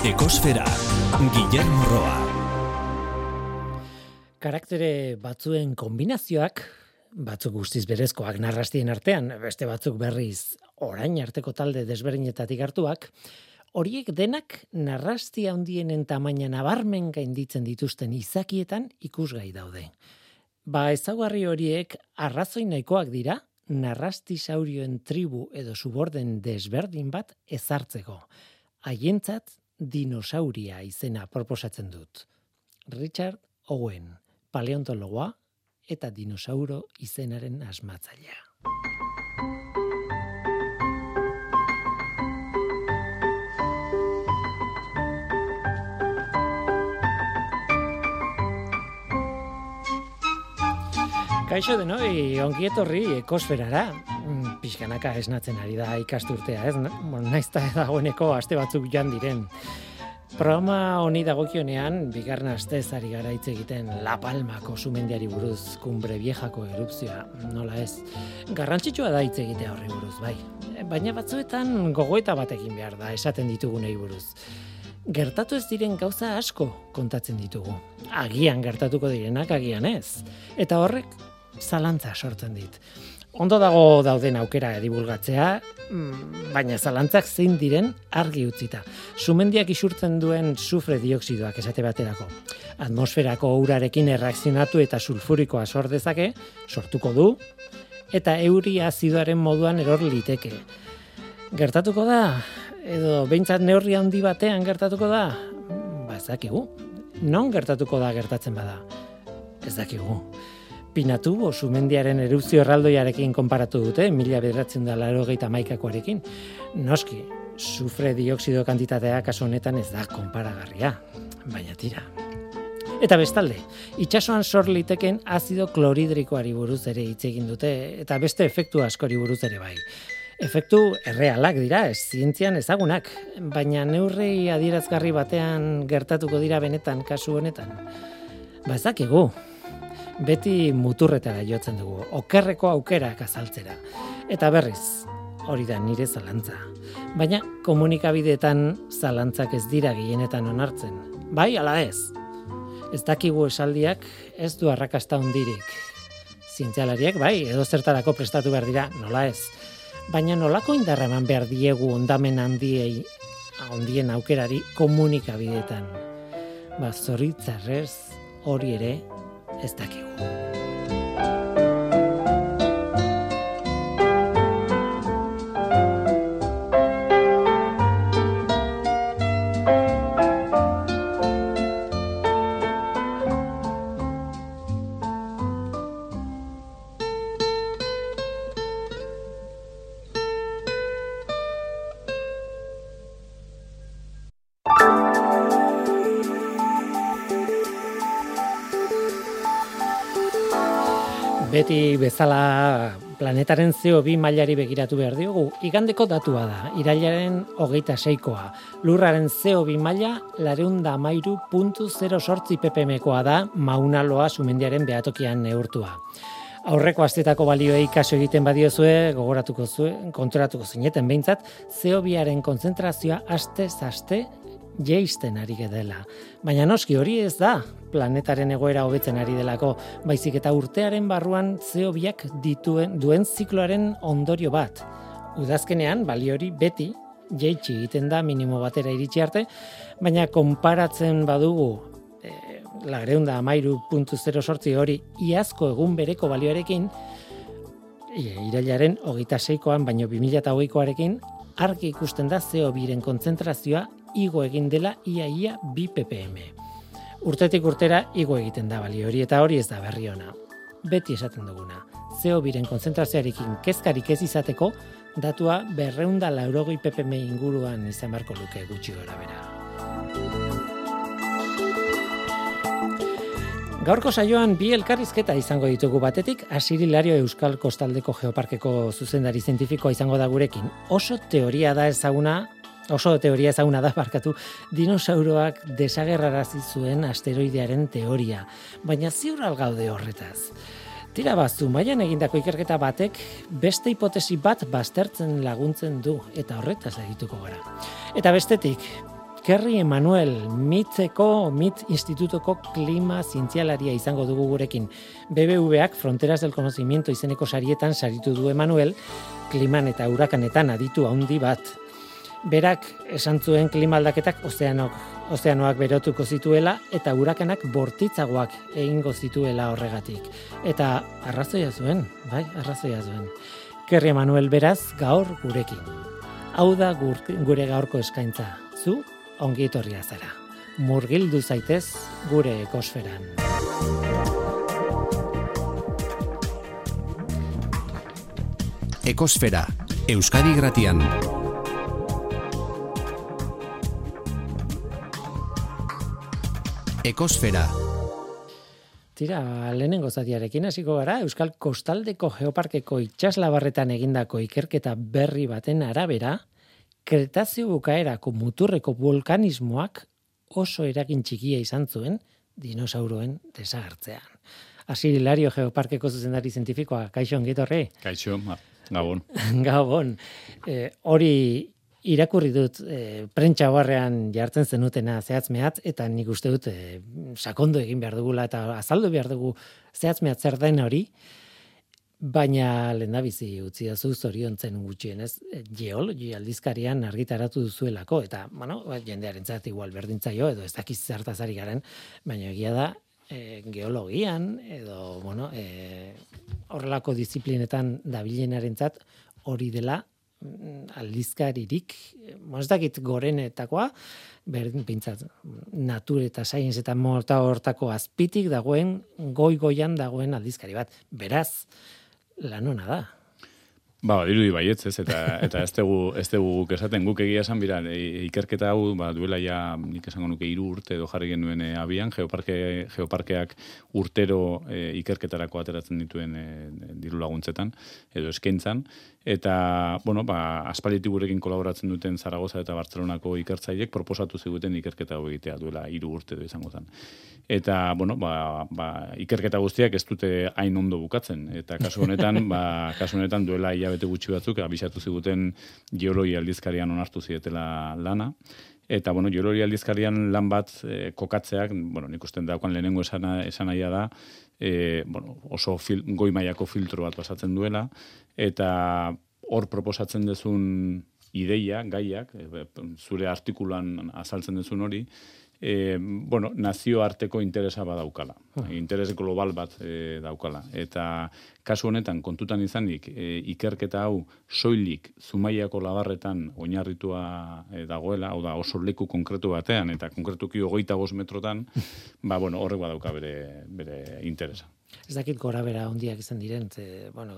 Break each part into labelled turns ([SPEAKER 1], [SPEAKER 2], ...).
[SPEAKER 1] Ekosfera, Guillermo Roa.
[SPEAKER 2] Karaktere batzuen kombinazioak, batzuk guztiz berezkoak narrastien artean, beste batzuk berriz orain arteko talde desberdinetatik hartuak, horiek denak narrasti handienen tamaina nabarmen gainditzen dituzten izakietan ikusgai daude. Ba ezaugarri horiek arrazoi nahikoak dira narrasti saurioen tribu edo suborden desberdin bat ezartzeko. Haientzat dinosauria izena proposatzen dut. Richard Owen, paleontologoa eta dinosauro izenaren asmatzailea. Kaixo de noi, ongi etorri ekosferara. Mm, pixkanaka esnatzen ari da ikasturtea, ez? Naizta dagoeneko aste batzuk joan diren. Programa honi dagokionean, bigarren astez ari gara hitz egiten La Palmako sumendiari buruz, kumbre viejako erupzioa, nola ez. Garrantzitsua da hitz egitea horri buruz, bai. Baina batzuetan gogoeta batekin behar da, esaten ditugunei buruz. Gertatu ez diren gauza asko kontatzen ditugu. Agian gertatuko direnak, agian ez. Eta horrek zalantza sortzen dit. Ondo dago dauden aukera edibulgatzea, mm, baina zalantzak zein diren argi utzita. Sumendiak isurtzen duen sufre dioksidoak esate baterako. Atmosferako urarekin erreakzionatu eta sulfurikoa sor dezake, sortuko du, eta euri azidoaren moduan eror liteke. Gertatuko da, edo behintzat neurri handi batean gertatuko da, ba ez dakigu. Non gertatuko da gertatzen bada? Ez dakigu. Pinatubo sumendiaren erupzio erraldoiarekin konparatu dute, mila bederatzen da laro gehieta maikakoarekin. Noski, sufre dioksido kantitatea kasu honetan ez da konparagarria, baina tira. Eta bestalde, itsasoan sor liteken azido kloridrikoari buruz ere hitz egin dute eta beste efektu askori buruz ere bai. Efektu errealak dira, ez zientzian ezagunak, baina neurrei adierazgarri batean gertatuko dira benetan kasu honetan. Bazakigu, beti muturretara jotzen dugu, okerreko aukerak azaltzera. Eta berriz, hori da nire zalantza. Baina komunikabideetan zalantzak ez dira gehienetan onartzen. Bai, ala ez. Ez dakigu esaldiak ez du arrakasta hundirik. Zientzialariak, bai, edo zertarako prestatu behar dira, nola ez. Baina nolako indarra eman behar diegu ondamen handiei, ondien aukerari komunikabideetan. Ba, zoritzarrez, hori ere ez dakigu. Beti bezala planetaren CO2 mailari begiratu behar diogu, igandeko datua da, irailaren hogeita seikoa. Lurraren CO2 maila lareunda amairu puntu zero sortzi ppmkoa da maunaloa sumendiaren behatokian neurtua. Aurreko astetako balioei kaso egiten badiozue, gogoratuko zuen, konturatuko zineten behintzat, CO2aren konzentrazioa aste zaste jeisten ari dela. Baina noski hori ez da planetaren egoera hobetzen ari delako, baizik eta urtearen barruan zeobiak dituen duen zikloaren ondorio bat. Udazkenean bali hori beti jeitsi egiten da minimo batera iritsi arte, baina konparatzen badugu e, lagreunda amairu puntu zero sortzi hori iazko egun bereko balioarekin, e, irailaren hogeita seikoan, baino 2008koarekin, argi ikusten da zeo biren kontzentrazioa igo egin dela iaia bi ppm. Urtetik urtera igo egiten da bali hori eta hori ez da berri ona. Beti esaten duguna, zeo biren konzentrazioarekin kezkarik ez izateko, datua berreunda laurogoi ppm inguruan izan barko luke gutxi gora bera. Gaurko saioan bi elkarrizketa izango ditugu batetik, Asiri Lario Euskal Kostaldeko Geoparkeko zuzendari zientifikoa izango da gurekin. Oso teoria da ezaguna oso teoria ezaguna da barkatu dinosauroak desagerrarazi zuen asteroidearen teoria, baina ziur algaude horretaz. Tira bazu, maian egindako ikerketa batek beste hipotesi bat baztertzen laguntzen du eta horretaz egituko gara. Eta bestetik, Kerry Emanuel, mitzeko, mit institutoko klima zientzialaria izango dugu gurekin. BBVak Fronteras del Conocimiento izeneko sarietan saritu du Emanuel, kliman eta urakanetan aditu handi bat. Berak esan zuen klimaldaketak ozeanok, ozeanoak berotuko zituela eta urakanak bortitzagoak egingo zituela horregatik. Eta arrazoia zuen, bai, arrazoia zuen. Kerry Emanuel beraz gaur gurekin. Hau da gure gaurko eskaintza. Zu ongi etorria zara. Murgildu zaitez gure ekosferan.
[SPEAKER 1] Ekosfera, Euskadi Gratian. Ekosfera.
[SPEAKER 2] Tira, lehenengo zatiarekin hasiko gara, Euskal Kostaldeko Geoparkeko itxaslabarretan egindako ikerketa berri baten arabera, Kretazio bukaerako muturreko vulkanismoak oso eragin txikia izan zuen dinosauroen desagertzean. Asi Hilario Geoparkeko zuzendari zientifikoa, kaixo ongitorre?
[SPEAKER 3] Kaixo, gabon.
[SPEAKER 2] gabon. E, hori irakurri dut e, prentsa barrean jartzen zenutena zehatz mehatz, eta nik uste dut e, sakondo egin behar dugula, eta azaldu behar dugu zehatz mehatz zer den hori, Baina lendabizi utzi da zu zoriontzen gutxienez geologi aldizkarian argitaratu duzuelako eta bueno, ba, jendearentzat igual berdintzaio edo ez dakiz zertaz ari garen, baina egia da e, geologian edo bueno, e, horrelako disiplinetan dabilenarentzat hori dela aldizkaririk, ez dakit gorenetakoa, berdin pintzat, natur eta science eta morta hortako azpitik dagoen, goi-goian dagoen aldizkari bat. Beraz, lan hona da.
[SPEAKER 3] Ba, dirudi baietz, ez, eta, eta ez dugu, ez dugu esaten guk egia esan bira, e, ikerketa hau, ba, duela ja, nik esango nuke iru urte edo jarri genuen e, abian, geoparke, geoparkeak urtero e, ikerketarako ateratzen dituen e, diru laguntzetan, edo eskentzan, eta, bueno, ba, aspaliti gurekin kolaboratzen duten Zaragoza eta Bartzelonako ikertzaileek proposatu ziguten ikerketa hau egitea duela hiru urte edo izango zen. Eta, bueno, ba, ba, ikerketa guztiak ez dute hain ondo bukatzen. Eta kasu honetan, ba, kasu honetan duela hilabete gutxi batzuk, abisatu ziguten geologi aldizkarian onartu zietela lana. Eta, bueno, geologi aldizkarian lan bat e, kokatzeak, bueno, nik usten daukan lehenengo esana, esanaia da, e, bueno, oso fil, goi mailako filtro bat pasatzen duela, eta hor proposatzen dezun ideia, gaiak, e, zure artikulan azaltzen dezun hori, e, bueno, nazio arteko interesa badaukala. Uh. Interes global bat e, daukala. Eta kasu honetan, kontutan izanik, e, ikerketa hau soilik zumaiako labarretan oinarritua e, dagoela, hau da oso leku konkretu batean, eta konkretuki hogeita bost metrotan, ba, bueno, horrek badauka bere, bere interesa.
[SPEAKER 2] Ez dakit gora bera ondiak izan diren, ze, bueno,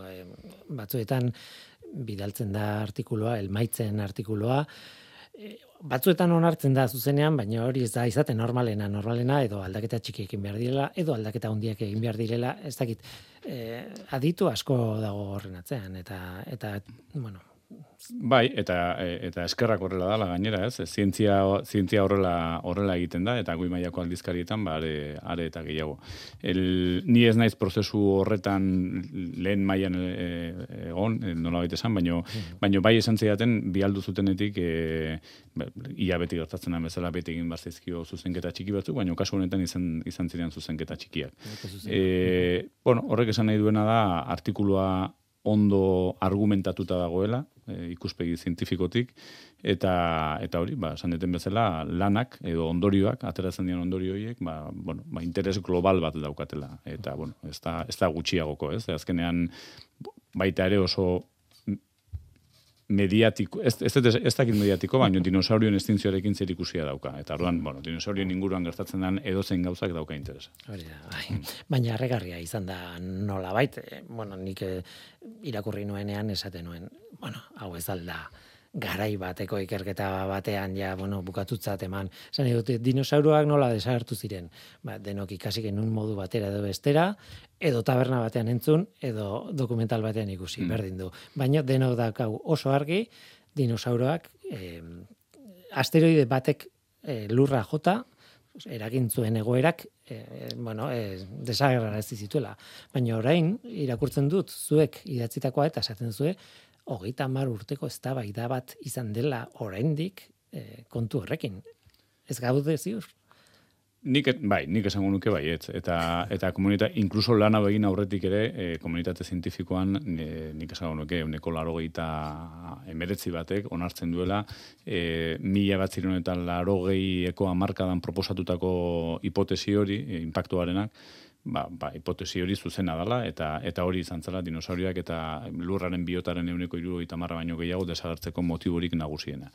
[SPEAKER 2] batzuetan bidaltzen da artikuloa, elmaitzen artikuloa, batzuetan onartzen da zuzenean, baina hori ez da izaten normalena, normalena edo aldaketa txiki egin behar direla, edo aldaketa handiak egin behar direla, ez dakit, eh, aditu asko dago horren atzean, eta, eta bueno,
[SPEAKER 3] Bai, eta e, eta eskerrak horrela dala gainera, ez? Zientzia zientzia horrela horrela egiten da eta goi mailako aldizkarietan ba are, are eta gehiago. El ni ez naiz prozesu horretan lehen mailan e, e, egon, e, nola baita esan, baino mm. baino bai esan zidaten bi aldu zutenetik e, ba, ia beti gertatzen da bezala beti egin bazizkio zuzenketa txiki batzuk, baino kasu honetan izan izan ziren zuzenketa txikiak. Eh, bueno, horrek esan nahi duena da artikulua ondo argumentatuta dagoela, e, ikuspegi zientifikotik, eta eta hori, ba, esan bezala, lanak edo ondorioak, ateratzen dian ondorio horiek, ba, bueno, ba, interes global bat daukatela. Eta, bueno, ez da, ez da gutxiagoko, ez? Azkenean, baita ere oso mediatiko, ez, ez, ez, ez dakit mediatiko, baina dinosaurioen estintzioarekin zer ikusia dauka. Eta orduan, bueno, dinosaurioen inguruan gertatzen den edozein gauzak dauka interesa.
[SPEAKER 2] Hori da, bai. Baina arregarria izan da nola baita, eh, bueno, nik eh, irakurri nuenean esaten nuen, bueno, hau ez alda, garai bateko ikerketa batean ja bueno bukatutzat eman. Esan dut dinosauroak nola desagertu ziren. Ba, denok ikasi genun modu batera edo bestera edo taberna batean entzun edo dokumental batean ikusi mm. berdin du. Baina denok dakau oso argi dinosauroak eh, asteroide batek eh, lurra jota eragin zuen egoerak eh, bueno, eh, desagerra ez zituela. Baina orain, irakurtzen dut, zuek idatzitakoa eta esaten zue, hogeita mar urteko eztabaida bat izan dela oraindik e, kontu horrekin. Ez gaude ziur?
[SPEAKER 3] Nik, bai, nik esango nuke bai, ez. Eta, eta komunita, inkluso lana begin aurretik ere, e, komunitate zientifikoan, e, nik esango nuke, uneko laro emeretzi batek, onartzen duela, e, mila bat ziren eta laro gehieko amarkadan proposatutako hipotesi hori, e, impactuarenak, ba, ba, hipotesi hori zuzena dela, eta eta hori izan zela dinosauriak eta lurraren biotaren euneko iru marra baino gehiago desagertzeko motiborik nagusiena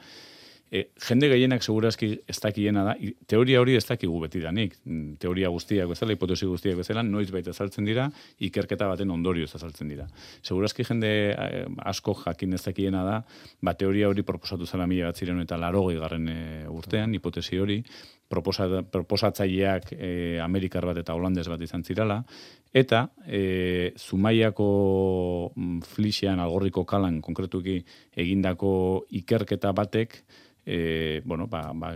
[SPEAKER 3] e, jende gehienak segurazki ez dakiena da, teoria hori ez dakigu beti danik. Mm, teoria guztiak bezala, hipotesi guztiak bezala, noiz baita azaltzen dira, ikerketa baten ondorioz azaltzen dira. Segurazki jende eh, asko jakin ez dakiena da, ba, teoria hori proposatu zela mila bat ziren eta larogei garren e, urtean, hipotesi hori, proposatzaileak e, Amerikar bat eta Holandes bat izan zirala, eta e, Zumaiako mm, flixean algorriko kalan konkretuki egindako ikerketa batek, e, bueno, ba, ba,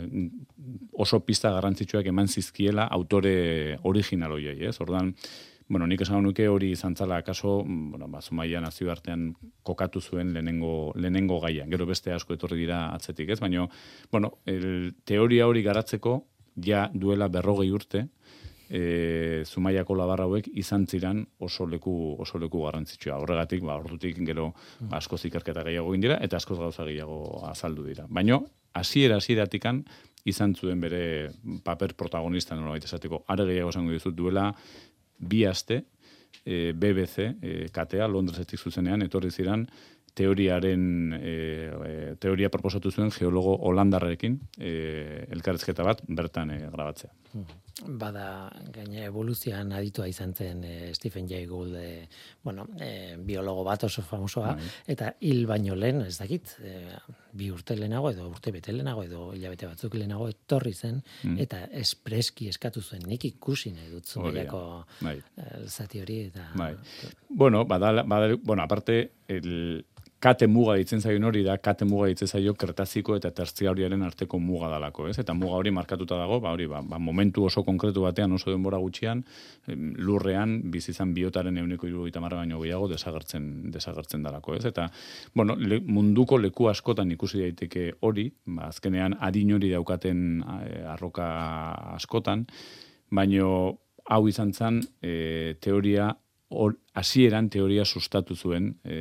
[SPEAKER 3] oso pista garrantzitsuak eman zizkiela autore original hoiei, ez? Ordan, bueno, nik esan nuke hori izan zala akaso, bueno, ba, Zumaia nazio artean kokatu zuen lehenengo, lehenengo gaia. Gero beste asko etorri dira atzetik, ez? Baina, bueno, el, teoria hori garatzeko ja duela berrogei urte, e, Zumaiako labarra hauek izan ziran oso leku, oso leku garrantzitsua. Horregatik, ba, ordutik gero ba, asko zikerketa gehiago dira eta askoz gauza gehiago azaldu dira. Baina, hasiera hasieratikan izan zuen bere paper protagonista nola esateko. Are gehiago esango dizut duela bi aste e, BBC e, katea Londresetik zuzenean etorri ziran teoriaren e, teoria proposatu zuen geologo holandarrekin e, elkarrezketa bat bertan e, grabatzea.
[SPEAKER 2] Bada gaine evoluzioan aditua izan zen e, Stephen Jay Gould e, bueno, e, biologo bat oso famosoa bai. eta hil baino lehen ez dakit e, bi urte lehenago edo urte bete lehenago edo hilabete batzuk lehenago etorri zen mm. eta espreski eskatu zuen nik ikusi nahi dut zumeiako bai. zati hori eta
[SPEAKER 3] bai. bueno, bada, bada, bueno, aparte el, kate muga ditzen zaio hori da, kate muga ditzen zaio kertaziko eta tertziauriaren arteko muga dalako, ez? Eta muga hori markatuta dago, ba hori, ba, ba momentu oso konkretu batean, oso denbora gutxian, lurrean, bizizan biotaren euneko irugaita marra baino gehiago desagertzen, desagertzen dalako, ez? Eta, bueno, munduko leku askotan ikusi daiteke hori, ba, azkenean adin hori daukaten eh, arroka askotan, baino hau izan zen e, teoria hasieran teoria sustatu zuen e,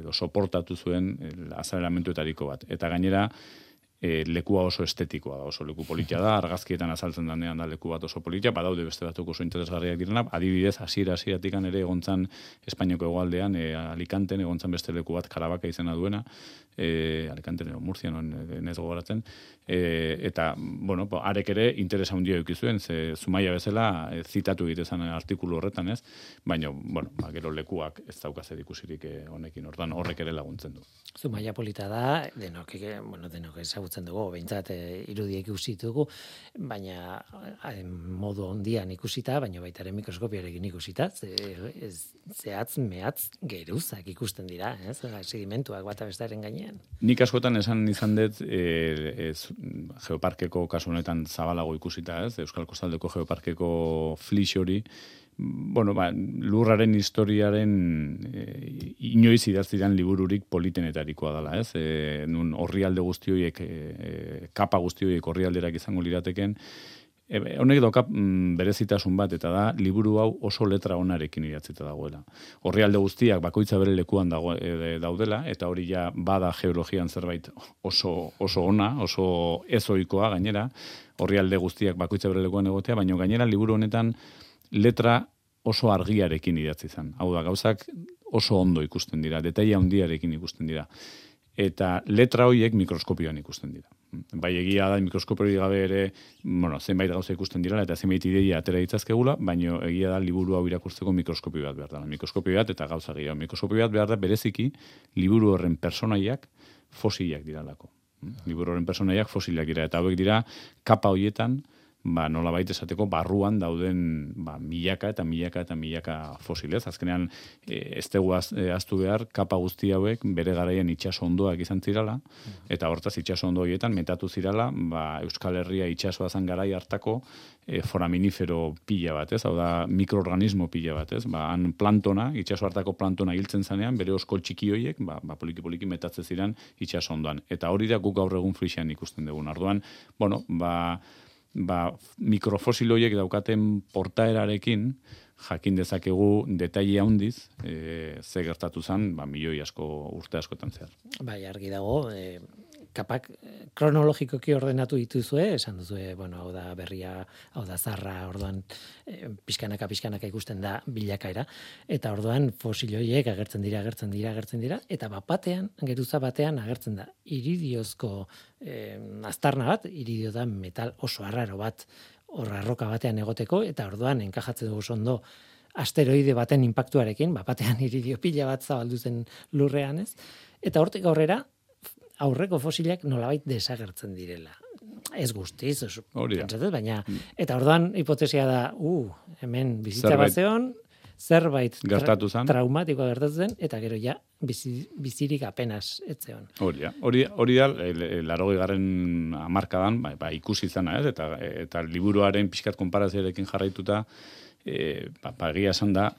[SPEAKER 3] edo soportatu zuen azaleramentuetariko bat. Eta gainera, e, lekua oso estetikoa da, oso leku politia da, argazkietan azaltzen danean da leku bat oso politia, badaude beste batzuk oso interesgarriak direna, adibidez, hasiera hasieratik ere egontzan Espainiako egoaldean, e, Alicanten egontzan beste leku bat Karabaka izena duena, e, Alicanten edo Murcia, non, ez gogoratzen, e, eta, bueno, po, arek ere interesa hundia eukizuen, ze Zumaia bezala e, zitatu egitezan artikulu horretan, ez? Baina, bueno, ba, gero lekuak ez daukaz ikusirik e, honekin, ordan horrek ere laguntzen du.
[SPEAKER 2] Zumaia polita da, denok, bueno, denok ezagutzen dugu, behintzat e, irudiek ikusi dugu, baina modu ondian ikusita, baina baita ere mikroskopiarekin ikusita, ze, zehatz, mehatz, geruzak ikusten dira, ez? Sedimentuak bata bestaren gainean.
[SPEAKER 3] Nik askotan esan izan dut, e, ez, geoparkeko kasu honetan zabalago ikusita, ez? Euskal Kostaldeko geoparkeko flix hori, bueno, ba, lurraren historiaren e, inoiz idaztiran libururik politenetarikoa dela, ez? E, nun horrialde guztioiek, e, kapa guztioiek horrialderak izango lirateken, e, honek doka mm, berezitasun bat, eta da, liburu hau oso letra onarekin idatzita dagoela. Horrialde guztiak bakoitza bere lekuan dago, e, daudela, eta hori ja bada geologian zerbait oso, oso ona, oso ezoikoa gainera, horrialde guztiak bakoitza bere lekuan egotea, baina gainera liburu honetan, letra oso argiarekin idatzi zen. Hau da, gauzak oso ondo ikusten dira, detaila handiarekin ikusten dira. Eta letra horiek mikroskopioan ikusten dira. Bai egia da mikroskopio gabe ere, bueno, zenbait gauza ikusten dira eta zenbait ideia atera ditzazkegula, baino egia da liburu hau irakurtzeko mikroskopio bat behar da. Mikroskopio bat eta gauza gehiago. Mikroskopio bat behar da bereziki liburu horren personaiak fosiliak diralako. Liburu horren personaiak fosiliak dira eta hauek dira kapa hoietan ba, nola baita esateko barruan dauden ba, milaka eta milaka eta milaka fosilez. Azkenean, e, ez dugu az, e, aztu behar, kapa guzti hauek bere garaien itxaso ondoak izan zirala, eta hortaz itxaso ondo horietan metatu zirala, ba, Euskal Herria itxasoa zan garai hartako e, foraminifero pila bat, ez? Hau da, mikroorganismo pila bat, ez? Ba, han plantona, itxaso hartako plantona hiltzen zanean, bere oskol txiki hoiek, ba, ba poliki-poliki metatzen ziren itxaso ondoan. Eta hori da guk gaur egun frixian ikusten dugun. Arduan, bueno, ba, ba, mikrofosiloiek daukaten portaerarekin jakin dezakegu detaile handiz e, ze gertatu zen ba, milioi asko urte askotan zehar.
[SPEAKER 2] Bai, argi dago, e, kapak kronologikoki ordenatu dituzue, esan duzue, bueno, hau da berria, hau da zarra, orduan e, pixkanaka, pixkanaka ikusten da bilakaera, eta orduan fosiloiek agertzen dira, agertzen dira, agertzen dira, eta bat batean, geruza batean agertzen da, iridiozko e, aztarna bat, iridio da metal oso arraro bat, horra roka batean egoteko, eta orduan enkajatzen dugu ondo asteroide baten impactuarekin, bat batean iridio pila bat zabaldu zen lurrean ez, eta hortik aurrera, aurreko fosilak nolabait desagertzen direla. Ez guztiz, ez, baina, mm. eta orduan hipotesia da, uh, hemen bizitza bat zeon, zerbait
[SPEAKER 3] gertatu
[SPEAKER 2] zen, traumatikoa gertatu zen, eta gero ja, bizi, bizirik apenas etzeon.
[SPEAKER 3] Hori da, hori, hori da, larogei garren amarkadan, ba, ba, ikusi zena, ez? Eta, eta liburuaren pixkat konparazioarekin jarraituta, e, ba, ba, esan da,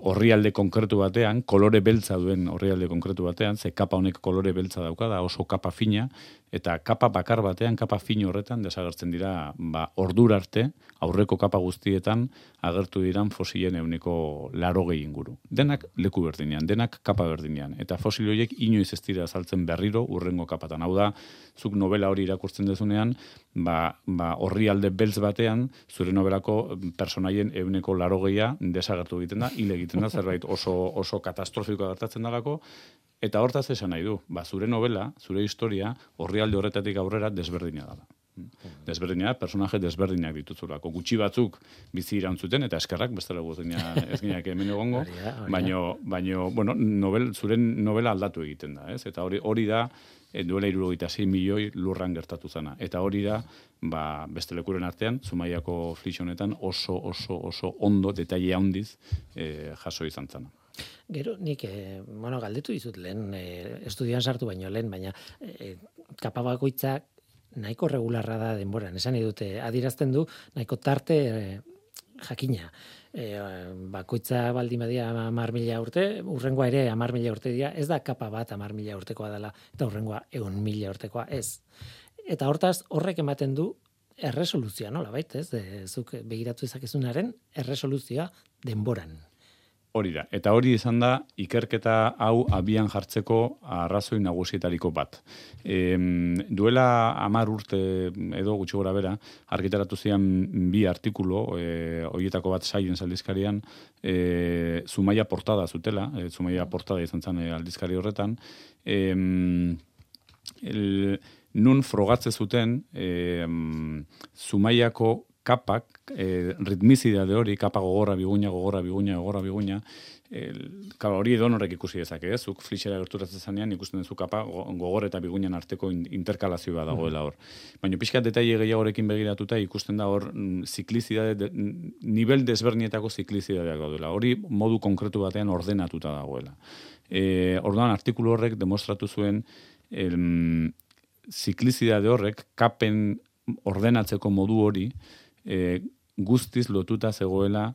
[SPEAKER 3] orrialde konkretu batean, kolore beltza duen orrialde konkretu batean, ze kapa honek kolore beltza dauka, da oso kapa fina, eta kapa bakar batean, kapa fino horretan, desagertzen dira, ba, ordur arte, aurreko kapa guztietan, agertu diran fosilen euneko laro inguru. Denak leku berdinean, denak kapa berdinean. Eta fosil horiek inoiz ez dira azaltzen berriro urrengo kapatan. Hau da, zuk novela hori irakurtzen dezunean, ba, ba, horri alde beltz batean, zure novelako personaien euneko laro desagertu egiten da, hile egiten da, zerbait oso, oso katastrofikoa gertatzen dalako, Eta hortaz esan nahi du, ba, zure novela, zure historia, horri alde horretatik aurrera desberdina dela. Desberdina, personaje desberdinak dituzulako. Gutxi batzuk bizi irantzuten, eta eskerrak, bestela guztina ez gineak hemen egongo, baino, baino, bueno, novel, zure novela aldatu egiten da, ez? Eta hori hori da, e, duela irurogeita milioi lurran gertatu zana. Eta hori da, ba, beste lekuren artean, Zumaiako flixonetan oso, oso, oso ondo, detaile handiz e, jaso izan zana.
[SPEAKER 2] Gero, nik, e, bueno, galdetu dizut lehen, e, estudian sartu baino lehen, baina e, kapabakoitzak nahiko regularra da denboran. Esan dute adirazten du, nahiko tarte e, jakina. E, bakoitza baldin badia amar mila urte, urrengoa ere amar mila urte dira, ez da kapa bat amar mila urtekoa dela, eta urrengoa egun mila urtekoa, ez. Eta hortaz, horrek ematen du erresoluzioa, nola baita, ez? De, zuk begiratu ezakezunaren erresoluzioa denboran.
[SPEAKER 3] Hori da, eta hori izan da ikerketa hau abian jartzeko arrazoi nagusietariko bat. E, duela amar urte edo gutxi gora bera, argitaratu zian bi artikulo, e, horietako bat saien aldizkarian, e, Zumaia portada zutela, e, Zumaia portada izan zen e, aldizkari horretan, e, el, nun frogatze zuten e, Zumaiako kapak, e, ritmizidade hori, kapa gogorra, biguña, gogorra, biguña, gogorra, biguña, el, kaba, hori edo norek ikusi dezake, ez? Zuk flixera gerturatzen zanean, ikusten duzu kapa gogor eta biguñan arteko interkalazioa dagoela hor. Baina pixka detaile gehiagorekin begiratuta ikusten da hor mm, ziklizidade, de, nivel desbernietako ziklizidadeak daudela. Hori modu konkretu batean ordenatuta dagoela. E, orduan, artikulu horrek demostratu zuen el, ziklizidade horrek kapen ordenatzeko modu hori, e, guztiz lotuta zegoela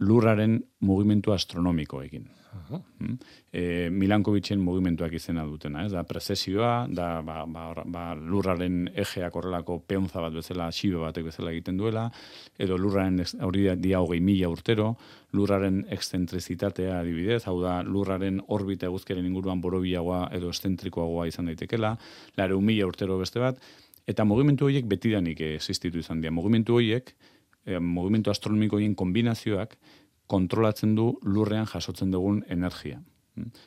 [SPEAKER 3] lurraren mugimendu astronomikoekin. Uh -huh. e, Milankovitzen mugimenduak izena dutena, ez da prezesioa, da ba, ba, ba, lurraren egeak horrelako peonza bat bezala, xibe batek bezala egiten duela, edo lurraren hori dia hogei mila urtero, lurraren excentricitatea adibidez, hau da lurraren orbita eguzkeren inguruan borobiagoa edo eszentrikoagoa izan daitekela, lare mila urtero beste bat, Eta mugimendu horiek betidanik existitu izan dira. Mugimendu horiek, e, mugimendu astronomiko horien kombinazioak kontrolatzen du lurrean jasotzen dugun energia.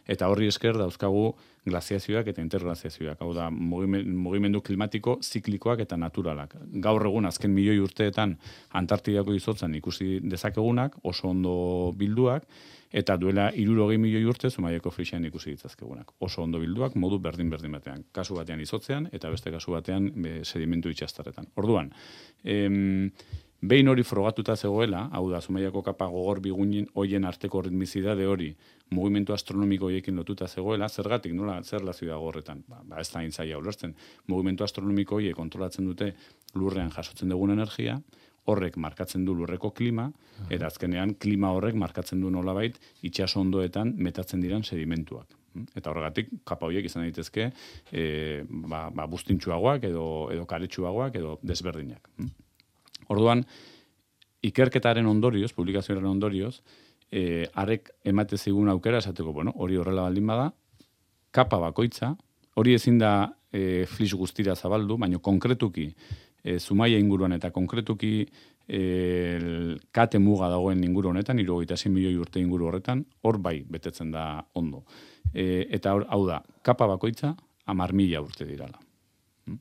[SPEAKER 3] Eta horri esker dauzkagu glaziazioak eta interglaziazioak, hau da mugimendu klimatiko ziklikoak eta naturalak. Gaur egun azken milioi urteetan Antartidako izotzan ikusi dezakegunak, oso ondo bilduak, eta duela irurogei milioi urte zumaiako frixian ikusi ditzazkegunak. Oso ondo bilduak, modu berdin-berdin batean. Kasu batean izotzean, eta beste kasu batean sedimentu itxastaretan. Orduan, em, behin hori frogatuta zegoela, hau da, zumaiako kapa gogor bigunin hoien arteko ritmizidade hori, mugimendu astronomiko horiekin lotuta zegoela, zergatik, nola, zer lazio da horretan? Ba, ba, ez da intzaia ulertzen. Mugimendu astronomiko horiek kontrolatzen dute lurrean jasotzen dugun energia, horrek markatzen du lurreko klima, eta azkenean klima horrek markatzen du nolabait itxaso ondoetan metatzen diran sedimentuak. Eta horregatik, kapa horiek izan daitezke, e, ba, ba, bustintxuagoak edo, edo karetsuagoak edo desberdinak. Orduan, ikerketaren ondorioz, publikazioaren ondorioz, e, arek emate zigun aukera esateko, bueno, hori horrela baldin bada, kapa bakoitza, hori ezin da e, flis guztira zabaldu, baina konkretuki, e, zumaia inguruan eta konkretuki e, kate muga dagoen inguru honetan, irugaita milioi urte inguru horretan, hor bai betetzen da ondo. E, eta hau da, kapa bakoitza, amar mila urte dirala. Hmm?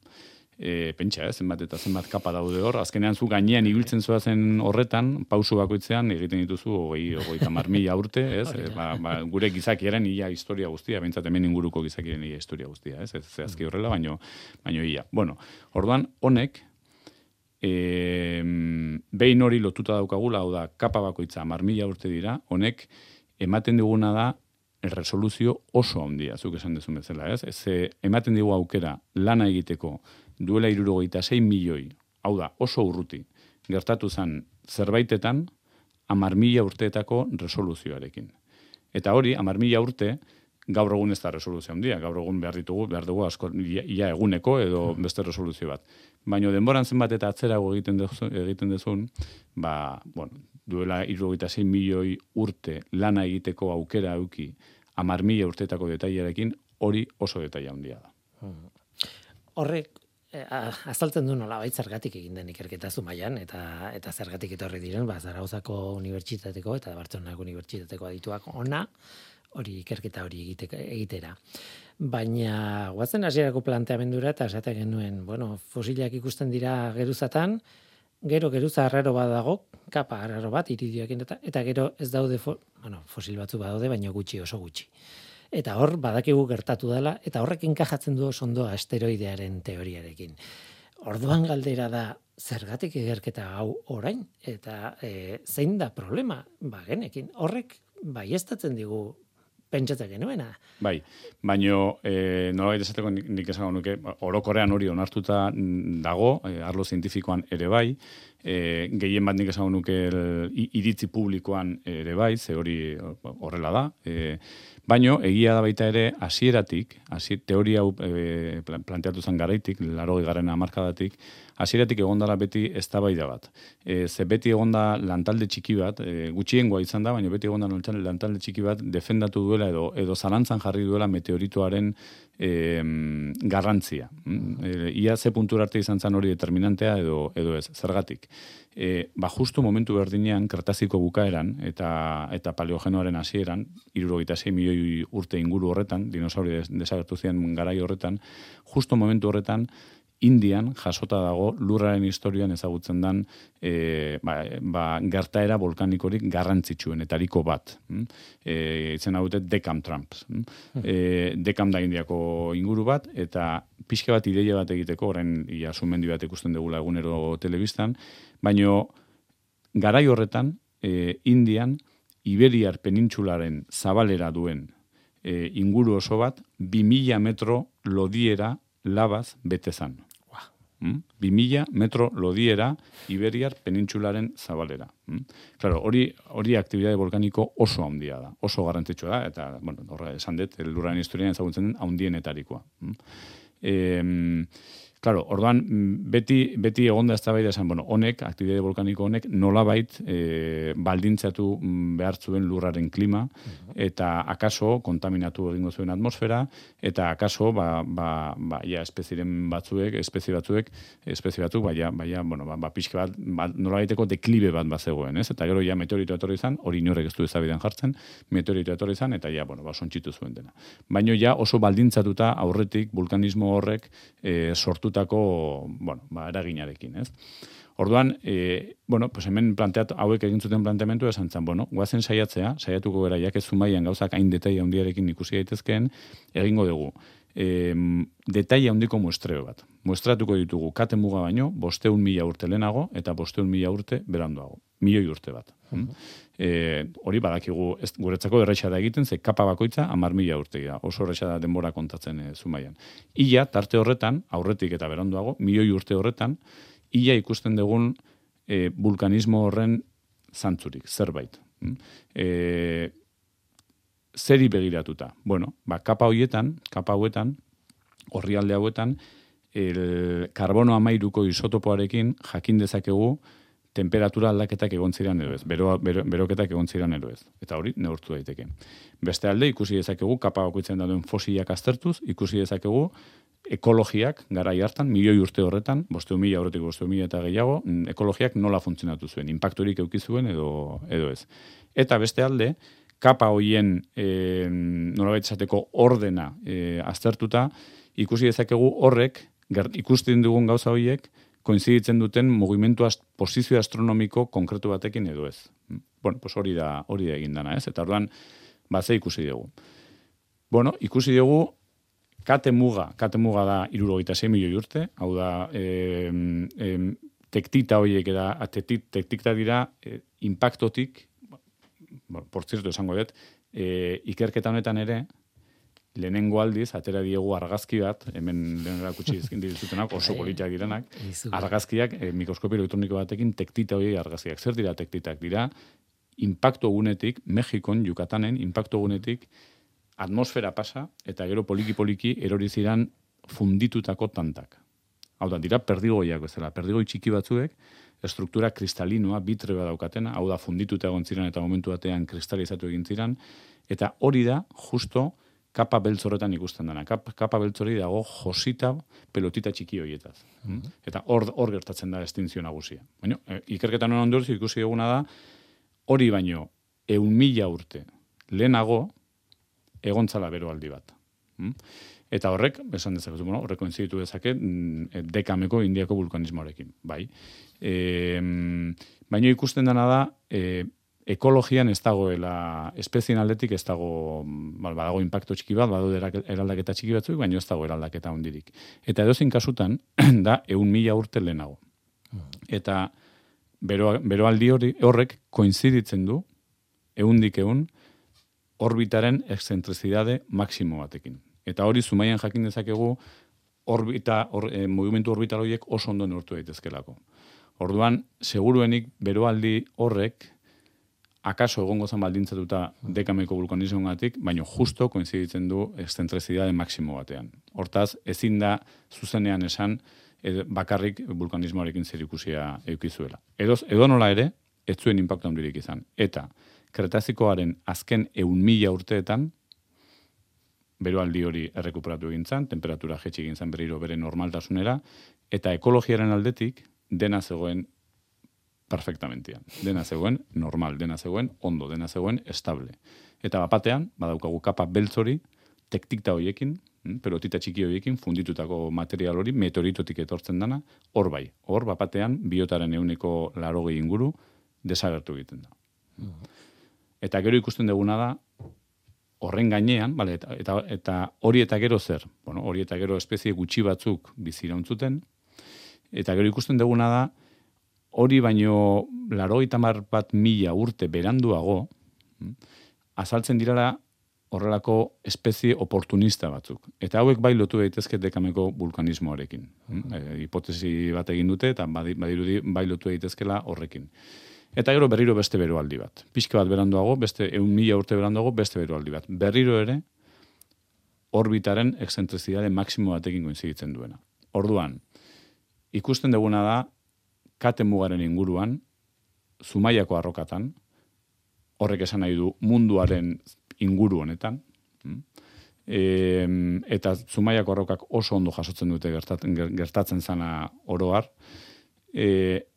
[SPEAKER 3] e, pentsa, eh, zenbat eta zenbat kapa daude hor, azkenean zu gainean ibiltzen zen horretan, pausu bakoitzean egiten dituzu hogei, hogei tamar mila urte, ez? E, ba, ba, gure gizakiaren ia historia guztia, bentsat hemen inguruko gizakiaren ia historia guztia, ez? Ez zehazki horrela, baino, baino ia. Bueno, orduan, honek, e, behin hori lotuta daukagula, hau da, kapa bakoitza, mar mila urte dira, honek, ematen diguna da, resoluzio oso handia, zuk esan dezun bezala, ez? Ez, ematen digu aukera lana egiteko duela irurogeita 6 milioi, hau da, oso urruti, gertatu zen zerbaitetan, amar mila urteetako resoluzioarekin. Eta hori, amar mila urte, gaur egun ez da resoluzio handia, gaur egun behar ditugu, behar dugu asko, ia, eguneko edo beste resoluzio bat. Baina denboran zenbat eta atzerago egiten, dezu, egiten dezun, ba, bueno, duela irurogeita 6 milioi urte lana egiteko aukera auki, amar mila urteetako detailarekin, hori oso detaila handia da.
[SPEAKER 2] Horrek, Eh, azaltzen du nola bait zergatik egin den ikerketa zumaian eta eta zergatik etorri diren ba Zarauzako unibertsitateko eta Bartzelonako unibertsitateko adituak ona hori ikerketa hori egiteko egitera. Baina guazen hasierako planteamendura eta esate genuen, bueno, fosilak ikusten dira geruzatan, gero geruza arraro bat dago, kapa arraro bat iridioekin eta eta gero ez daude, bueno, fosil batzu badaude, baina gutxi oso gutxi. Eta hor, badakigu gertatu dela, eta horrek inkajatzen du ondo asteroidearen teoriarekin. Orduan galdera da, zergatik igerketa hau orain, eta e, zein da problema, ba, genekin, horrek, bai, estatzen digu pentsatzen genuena.
[SPEAKER 3] Bai, baino e, nola baita esateko nik, nik esango nuke, orokorean hori onartuta dago, e, arlo zientifikoan ere bai, e, gehien bat nik esango nuke iritzi publikoan ere bai, ze hori horrela da, e, Baino, egia da baita ere, hasieratik, hasi teoria e, planteatu zen garaitik, laro garen amarkadatik, hasieratik egondala beti eztabaida bat. E, ze beti egonda lantalde txiki bat, e, gutxiengoa izan da, baina beti egonda lantalde txiki bat defendatu duela edo edo zalantzan jarri duela meteoritoaren e, garrantzia. Mm, e, ia ze puntura arte izan zen hori determinantea edo edo ez, zergatik e, ba justu momentu berdinean kretaziko bukaeran eta eta paleogenoaren hasieran 76 milioi urte inguru horretan dinosauri desagertu ziren garai horretan justu momentu horretan Indian jasota dago lurraren historian ezagutzen dan e, ba, ba, gertaera volkanikorik garrantzitsuenetariko bat. Mm? E, itzen hau dute Decam Trumps. Mm? E, Decam da indiako inguru bat, eta pixka bat ideia bat egiteko, orain ia sumendi bat ikusten degula egunero telebistan, baino garai horretan e, Indian Iberiar penintsularen zabalera duen e, inguru oso bat, 2000 metro lodiera labaz betezan. Mm? 2000 metro lodiera Iberiar penintsularen zabalera. Mm? Claro, hori hori aktibitate volkaniko oso handia da, oso garrantzitsua da eta bueno, horra esan dut, lurraren historian ezagutzen den handienetarikoa. Mm? Claro, orduan mm, beti beti egonda eztabaida esan, bueno, honek aktibitate volkaniko honek nolabait e, baldintzatu mm, behar zuen lurraren klima eta akaso kontaminatu egingo zuen atmosfera eta akaso ba ba ba ja espezieren batzuek, espezie batzuek, espezie batzuk baia baia bueno, ba, ba pixka bat ba, nolabaiteko deklibe bat bazegoen, ez? Eta gero ja meteorito etorri izan, hori inorek ez du ezabidean jartzen, meteorito etorri izan eta ja bueno, ba sontzitu zuen dena. Baino ja oso baldintzatuta aurretik vulkanismo horrek e, sortu sortutako, bueno, ba, eraginarekin, ez? Orduan, e, bueno, pues hemen planteat, hauek egin zuten planteamentu esan zen, bueno, guazen saiatzea, saiatuko gara, jak ez zumaian gauzak hain detaia handiarekin ikusi daitezkeen, egingo dugu. E, detaia handiko muestreo bat. Muestratuko ditugu kate muga baino, bosteun mila urte lehenago, eta bosteun mila urte beranduago. Milioi urte bat. Uh e, hori badakigu ez, guretzako erretxa da egiten, ze kapa bakoitza amar mila urte da, oso erretxa da denbora kontatzen e, zumaian. Ia, tarte horretan, aurretik eta beranduago, milioi urte horretan, ia ikusten dugun e, vulkanismo horren zantzurik, zerbait. Mm? E, zeri begiratuta? Bueno, ba, kapa hoietan, kapa hauetan, horri alde hauetan, el karbono amairuko isotopoarekin jakin dezakegu temperatura aldaketak egon ziren edo ez, bero, bero, beroketak egon ziren edo ez. Eta hori, neurtu daiteke. Beste alde, ikusi dezakegu, kapa bakoitzen duen fosiliak aztertuz, ikusi dezakegu, ekologiak, gara hartan, milioi urte horretan, boste mila horretik boste mila eta gehiago, mm, ekologiak nola funtzionatu zuen, impactorik eukizuen edo, edo ez. Eta beste alde, kapa hoien e, nola esateko ordena e, aztertuta, ikusi dezakegu horrek, ikusten dugun gauza horiek, koinziditzen duten mugimendu ast, posizio astronomiko konkretu batekin edo ez. Bueno, pues hori da, hori da egin dana, ez? Eta orduan, ba, ze ikusi dugu. Bueno, ikusi dugu, kate muga, kate muga da irurogeita 6 milioi urte, hau da, e, e, tektita horiek eda, tektita dira, e, impactotik, bueno, por cierto, esango dut, e, ikerketa honetan ere, lehenengo aldiz, atera diegu argazki bat, hemen lehenera kutsi izkin dizutenak, oso bai. politiak direnak, argazkiak, e, mikroskopio elektroniko batekin, tektita hori argazkiak. Zer dira tektitak? Dira, impacto gunetik, Mexikon, Yucatanen, impacto gunetik, atmosfera pasa, eta gero poliki-poliki erori ziran funditutako tantak. Hau da, dira perdigoiak bezala, perdigoi txiki batzuek, estruktura kristalinoa, bitre bat daukatena, hau da, fundituta egon ziren eta momentu batean kristalizatu egin ziren, eta hori da, justo, kapa beltzorretan ikusten dena. Kap, kapa beltzori dago josita pelotita txiki horietaz. Mm Eta hor, hor gertatzen da estintzio nagusia. Baina, e, ikerketan honen ondoruz ikusi eguna da, hori baino, eun mila urte lehenago, egontzala bero aldi bat. Mm? Eta horrek, esan dezakezu, bueno, horreko entzitu dezake, mm, dekameko indiako vulkanismoarekin. Bai. E, baina ikusten dena da, e, ekologian ez dagoela espezien aldetik ez dago ba, badago impacto txiki bat, badu eraldaketa txiki batzuk, baina ez dago eraldaketa hondirik. Eta edozein kasutan da ehun mila urte lehenago. Eta bero, bero aldi hori horrek koinziditzen du ehundik ehun orbitaren excentricidade maksimo batekin. Eta hori zumaian jakin dezakegu orbita, or, e, movimentu orbital horiek oso ondo neurtu daitezkelako. Orduan, seguruenik beroaldi horrek akaso egongo zen baldintzatuta dekameko vulkaniziongatik, baino justo koinziditzen du excentrezidade maksimo batean. Hortaz, ezin da zuzenean esan bakarrik vulkanismoarekin zer ikusia eukizuela. Edo, edo nola ere, ez zuen impactu handirik izan. Eta, kretazikoaren azken eun mila urteetan, beroaldi hori errekuperatu egin zan, temperatura jetxik egin zan berriro bere normaltasunera, eta ekologiaren aldetik, dena zegoen perfectamente. Dena zegoen normal, dena zegoen ondo, dena zegoen estable. Eta bapatean, badaukagu kapa beltzori, tektikta hoiekin, hm, pelotita txiki hoiekin, funditutako material hori, meteoritotik etortzen dana, hor bai, hor bapatean, biotaren euneko laro inguru, desagertu egiten da. Eta gero ikusten duguna da, horren gainean, bale, eta, eta, eta hori eta gero zer, bueno, hori eta gero espezie gutxi batzuk bizirauntzuten, eta gero ikusten duguna da, hori baino laro bat mila urte beranduago, hm, azaltzen dirala horrelako espezie oportunista batzuk. Eta hauek bai lotu daitezke dekameko vulkanismoarekin. Hm, e, hipotesi bat egin dute, eta badirudi bai lotu daitezkela horrekin. Eta gero berriro beste beroaldi bat. Pixka bat beranduago, beste eun mila urte beranduago, beste beroaldi bat. Berriro ere, orbitaren excentricidade maksimo batekin koinziditzen duena. Orduan, ikusten duguna da, kate mugaren inguruan, zumaiako arrokatan, horrek esan nahi du munduaren inguru honetan, e, eta zumaiako arrokak oso ondo jasotzen dute gertatzen, gertatzen zana oroar, e,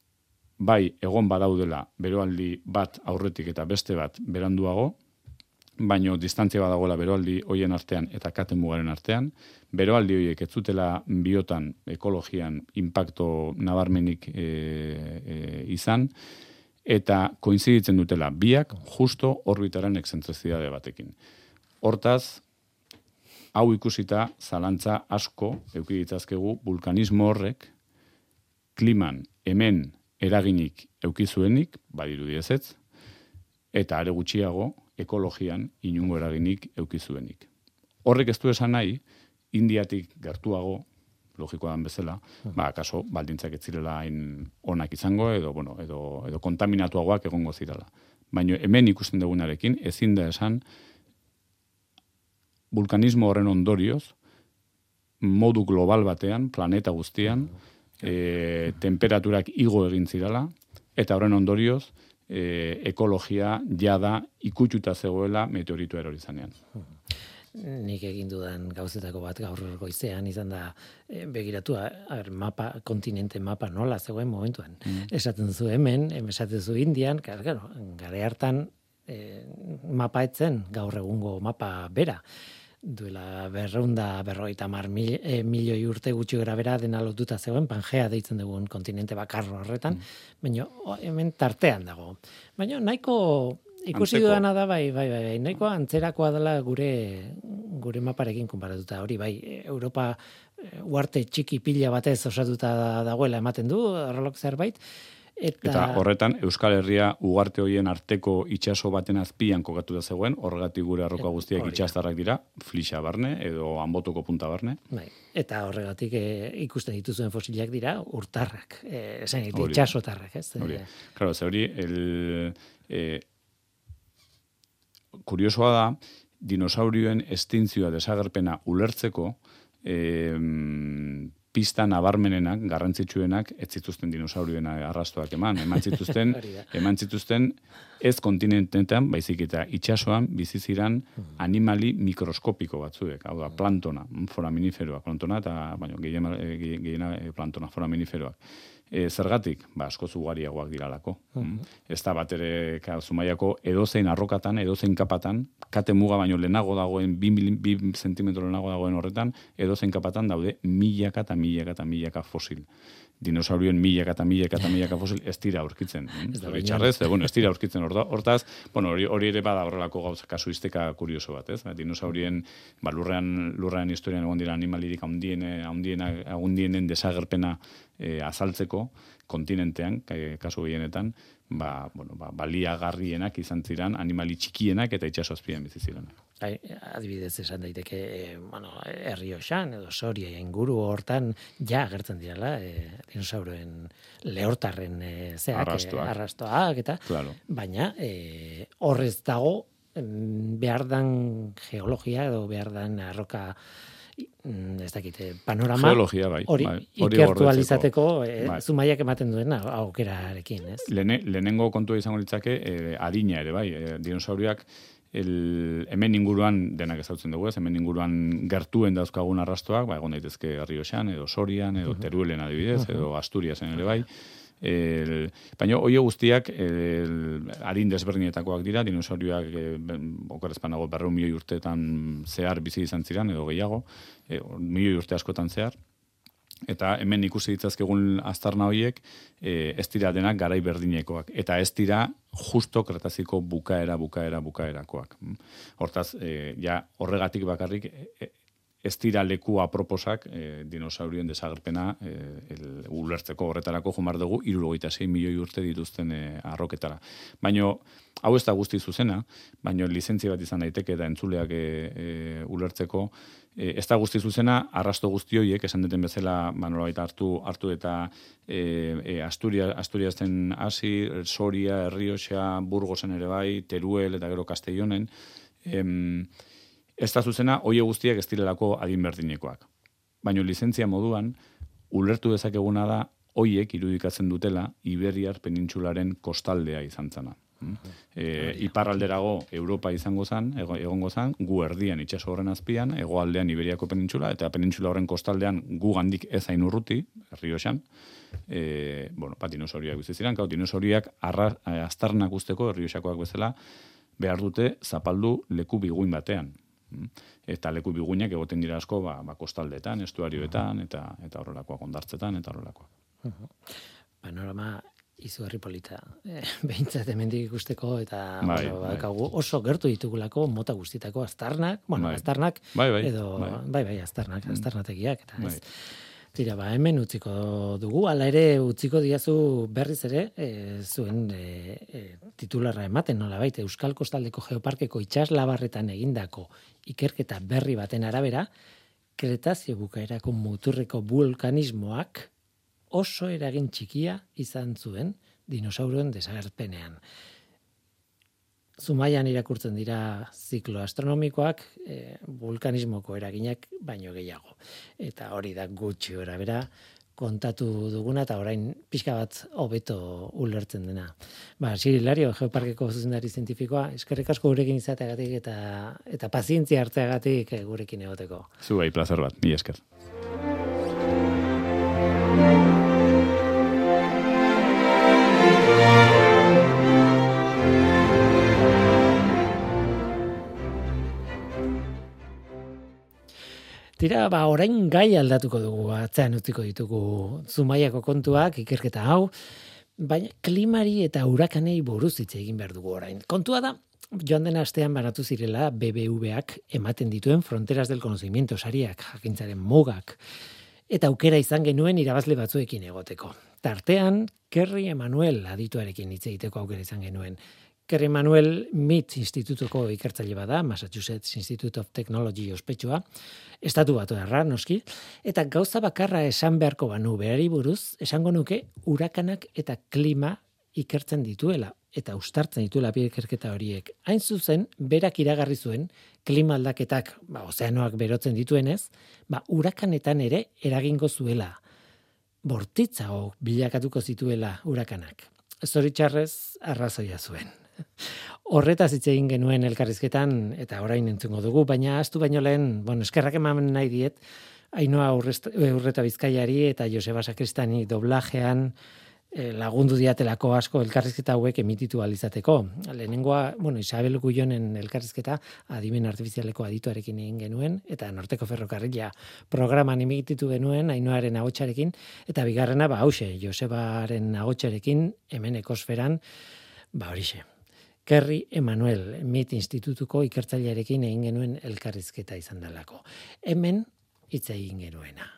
[SPEAKER 3] bai egon badaudela beroaldi bat aurretik eta beste bat beranduago, baino distantzia badagoela beroaldi hoien artean eta katen mugaren artean, beroaldi horiek ez zutela biotan ekologian impacto nabarmenik e, e, izan, eta koinziditzen dutela biak justo orbitaren excentricidade batekin. Hortaz, hau ikusita zalantza asko eukiditzazkegu vulkanismo horrek kliman hemen eraginik eukizuenik, badiru diezetz, eta are gutxiago ekologian inungo eraginik eukizuenik. Horrek ez du esan nahi, indiatik gertuago, logikoa dan bezala, hmm. ba, kaso, baldintzak ez zirela hain onak izango, edo, bueno, edo, edo kontaminatuagoak egongo zirela. Baina hemen ikusten dugunarekin, ezin da esan, vulkanismo horren ondorioz, modu global batean, planeta guztian, hmm e, temperaturak igo egin zirala, eta horren ondorioz, e, ekologia jada ikutsuta zegoela meteoritu erori zanean.
[SPEAKER 2] Nik egin dudan gauzetako bat gaur goizean izan da e, begiratu a, mapa, kontinente mapa nola zegoen momentuan. Mm. Esaten zu hemen, esaten zu indian, gara, gara hartan e, mapa etzen gaur egungo mapa bera duela berreunda berroita mar mil, e, milioi urte gutxi gara bera dena lotuta zegoen, pangea deitzen dugun kontinente bakarro horretan, mm. baina hemen tartean dago. Baina nahiko ikusi Anteko. dudana da, bai, bai, bai, bai, nahiko antzerakoa dela gure, gure maparekin konparatuta, hori bai, Europa e, uarte txiki pila batez osatuta dagoela ematen du, errolok zerbait,
[SPEAKER 3] Eta... eta horretan Euskal Herria ugarte hoien arteko itsaso baten azpian kokatu da zegoen, horregatik gure arroka guztiak itxastarrak dira, flixa barne edo anbotoko punta barne.
[SPEAKER 2] Bai. Eta horregatik e, ikusten dituzuen fosilak dira urtarrak, eh esan itxasotarrak, ez?
[SPEAKER 3] Hori. Claro, ze hori el eh kuriosoa da dinosaurioen estintzioa desagerpena ulertzeko eh pista nabarmenenak, garrantzitsuenak, ez zituzten dinosaurioen arrastoak eman, eman zituzten, eman zituzten ez kontinentetan, baizik eta itxasoan biziziran hmm. animali mikroskopiko batzuek, hau da, hmm. plantona, foraminiferoak, plantona eta, baina, gehiena eh, plantona, foraminiferoak. E, zergatik, ba, asko zugariagoak diralako. Mm. Ez da bat ere, ka, zumaiako edozein arrokatan, edozein kapatan, kate muga baino lehenago dagoen, bi, bi zentimetro lehenago dagoen horretan, edozein kapatan daude milaka eta milaka eta milaka fosil dinosaurioen milaka eta milaka eta milaka fosil ez dira aurkitzen. Ez da bitxarrez, bueno, ez dira aurkitzen hortaz, bueno, hori, hori ere bada horrelako gauza kasuisteka kurioso bat, ez? Dinosaurien, ba, lurrean, lurrean historian egon dira animalirik haundiene, haundienen desagerpena e, azaltzeko, kontinentean, kasu gehienetan, ba, bueno, ba, baliagarrienak izan ziren animali txikienak eta itxaso azpian bizi ziren.
[SPEAKER 2] Bai, adibidez esan daiteke, e, bueno, Herrioxan edo Soria inguru hortan ja agertzen direla, e, dinosauroen lehortarren e, zeak, arrastoak, e, arrastoak eta claro. baina e, horrez dago behar dan geologia edo behar dan arroka Mm, ez dakite, eh, panorama
[SPEAKER 3] geologia bai,
[SPEAKER 2] hori bai, ikertu alizateko eh, bai. zumaiak ematen duena aukerarekin, ez?
[SPEAKER 3] Lene, lehenengo kontua izango litzake eh, adina ere, bai, eh, dinosauriak el, hemen inguruan denak ezautzen dugu, ez, hemen inguruan gertuen dauzkagun arrastoak, ba, egon daitezke Rioxan, edo Sorian, edo uh -huh. Teruelen adibidez, uh -huh. edo Asturiasen ere bai, El, baina hoi guztiak el, harin desberdinetakoak dira, dinosaurioak e, okorrezpan dago berreun milioi urteetan zehar bizi izan ziren, edo gehiago, e, milioi urte askotan zehar. Eta hemen ikusi ditzazkegun aztarna horiek e, ez dira denak garai berdinekoak. Eta ez dira justo kretaziko bukaera, bukaera, bukaerakoak. Hortaz, e, ja, horregatik bakarrik ez dira leku aproposak e, dinosaurien desagerpena e, el, ulertzeko horretarako jomar dugu irurogeita 6 milioi urte dituzten e, arroketara. Baina, hau ez da guzti zuzena, baina lizentzia bat izan daiteke eta entzuleak e, e, ulertzeko, e, ez da guzti zuzena, arrasto guzti horiek, esan duten bezala, baita hartu, hartu eta e, e, Asturia, Asturia zen hasi, Soria, Herrioxa, Burgosen ere bai, Teruel eta gero Castellonen, em, ez da zuzena, hoi guztiak ez direlako adin berdinekoak. Baina lizentzia moduan, ulertu dezakeguna da, hoiek irudikatzen dutela Iberiar penintsularen kostaldea izan zana. E, iparralderago Europa izango zen, egongo zen, gu erdian itxaso horren azpian, hegoaldean Iberiako penintsula, eta penintsula horren kostaldean gu gandik ez hain urruti, Rioxan, e, bueno, pa, dinosoriak biziziran, kau, dinosoriak arra, aztarnak usteko, Rioxakoak bezala, behar dute zapaldu leku biguin batean. Eta leku biguinak egoten dira asko ba, ba kostaldetan, estuarioetan, eta eta horrelakoak ondartzetan, eta horrelakoak.
[SPEAKER 2] Panorama izugarri polita. Eh, behintzat hemendik ikusteko eta
[SPEAKER 3] bai,
[SPEAKER 2] oso,
[SPEAKER 3] bai.
[SPEAKER 2] oso gertu ditugulako mota guztitako aztarnak, bueno,
[SPEAKER 3] bai.
[SPEAKER 2] aztarnak
[SPEAKER 3] bai, bai,
[SPEAKER 2] edo
[SPEAKER 3] bai.
[SPEAKER 2] bai bai, aztarnak, mm. aztarnategiak eta ez.
[SPEAKER 3] Bai.
[SPEAKER 2] Tira, ba, hemen utziko dugu, ala ere utziko diazu berriz ere, e, zuen e, e, titularra ematen, nola baita, Euskal Kostaldeko Geoparkeko itxaslabarretan egindako ikerketa berri baten arabera, kretazio bukaerako muturreko vulkanismoak oso eragin txikia izan zuen dinosauroen desagerpenean. Zumaian irakurtzen dira ziklo astronomikoak, e, vulkanismoko eraginak baino gehiago. Eta hori da gutxi ora bera kontatu duguna eta orain pixka bat hobeto ulertzen dena. Ba, Siri Lario, Geoparkeko zuzendari zientifikoa, eskerrik asko gurekin izateagatik eta eta pazientzia hartzeagatik gurekin egoteko.
[SPEAKER 3] Zu bai, plazer bat, mi esker.
[SPEAKER 2] Tira, ba, orain gai aldatuko dugu, atzean utziko ditugu zumaiako kontuak, ikerketa hau, baina klimari eta hurakanei buruz hitz egin behar dugu orain. Kontua da, joan den astean baratu zirela BBVak ematen dituen fronteras del conocimiento sariak, jakintzaren mugak, eta aukera izan genuen irabazle batzuekin egoteko. Tartean, Kerry Emanuel adituarekin hitz egiteko aukera izan genuen. Kerry Manuel MIT institutuko ikertzaile bada, Massachusetts Institute of Technology ospetsua, estatu batu erra, noski, eta gauza bakarra esan beharko banu berari buruz, esango nuke urakanak eta klima ikertzen dituela, eta ustartzen dituela ikerketa horiek. Hain zuzen, berak iragarri zuen, klima aldaketak, ba, ozeanoak berotzen dituenez, ba, urakanetan ere eragingo zuela. Bortitza bilakatuko zituela urakanak. Zoritxarrez, arrazoia zuen. Horretaz hitz egin genuen elkarrizketan eta orain entzungo dugu, baina astu baino lehen, bueno, eskerrak eman nahi diet, Ainoa Urreta Bizkaiari eta Joseba Sakristani doblajean eh, lagundu diatelako asko elkarrizketa hauek emititu alizateko. Lehenengoa, bueno, Isabel Guionen elkarrizketa adimen artifizialeko adituarekin egin genuen, eta Norteko Ferrokarrila programan emititu genuen Ainoaren agotxarekin, eta bigarrena, ba, hause, Josebaren agotxarekin, hemen ekosferan, ba, horixe, Kerry Emanuel, MIT Institutuko ikertzailearekin egin genuen elkarrizketa izan dalako. Hemen hitz egin genuena.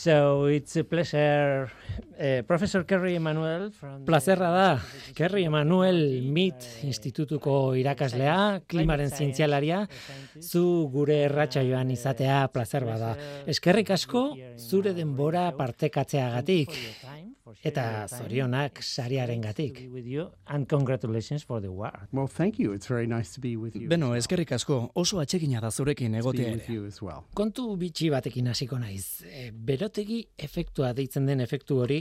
[SPEAKER 2] So it's a pleasure, uh, Professor Kerry Emanuel. From Plazerra da, Kerry Emanuel MIT Institutuko irakaslea, klimaren zientzialaria, zu gure erratxa joan izatea plazer bada. Eskerrik asko, zure denbora partekatzeagatik eta zorionak sariaren gatik. And congratulations for the war.
[SPEAKER 4] Well, thank you. It's very nice to be with you.
[SPEAKER 5] Beno, eskerrik asko, oso atsegina da zurekin egotea ere.
[SPEAKER 4] Well.
[SPEAKER 2] Kontu bitxi batekin hasiko naiz. E, berotegi efektua deitzen den efektu hori,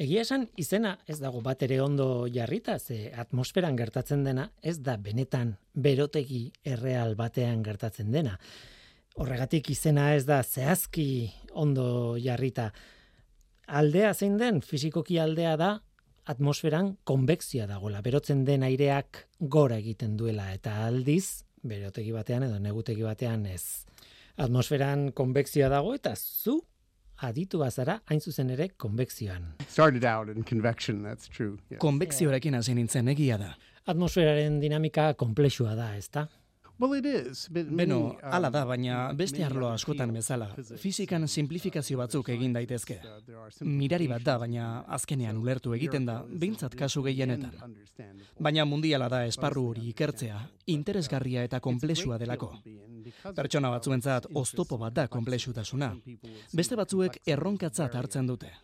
[SPEAKER 2] egia esan izena ez dago bat ere ondo jarrita, ze atmosferan gertatzen dena ez da benetan berotegi erreal batean gertatzen dena. Horregatik izena ez da zehazki ondo jarrita aldea zein den, fizikoki aldea da, atmosferan konbekzia dagola, berotzen den aireak gora egiten duela, eta aldiz, berotegi batean edo negutegi batean ez. Atmosferan konbekzioa dago, eta zu aditu bazara, hain zuzen ere, konbekzioan.
[SPEAKER 4] Started out in convection, that's true. Yes.
[SPEAKER 5] Konbekzioarekin hasi nintzen egia da.
[SPEAKER 2] Atmosferaren dinamika komplexua da, ezta?
[SPEAKER 4] Well, it is. But
[SPEAKER 5] Beno, ala da, baina beste arlo askotan bezala. Fizikan simplifikazio batzuk egin daitezke. Mirari bat da, baina azkenean ulertu egiten da, behintzat kasu gehienetan. Baina mundiala da esparru hori ikertzea, interesgarria eta komplexua delako. Pertsona batzuentzat oztopo bat da komplexutasuna. Beste batzuek erronkatzat hartzen dute.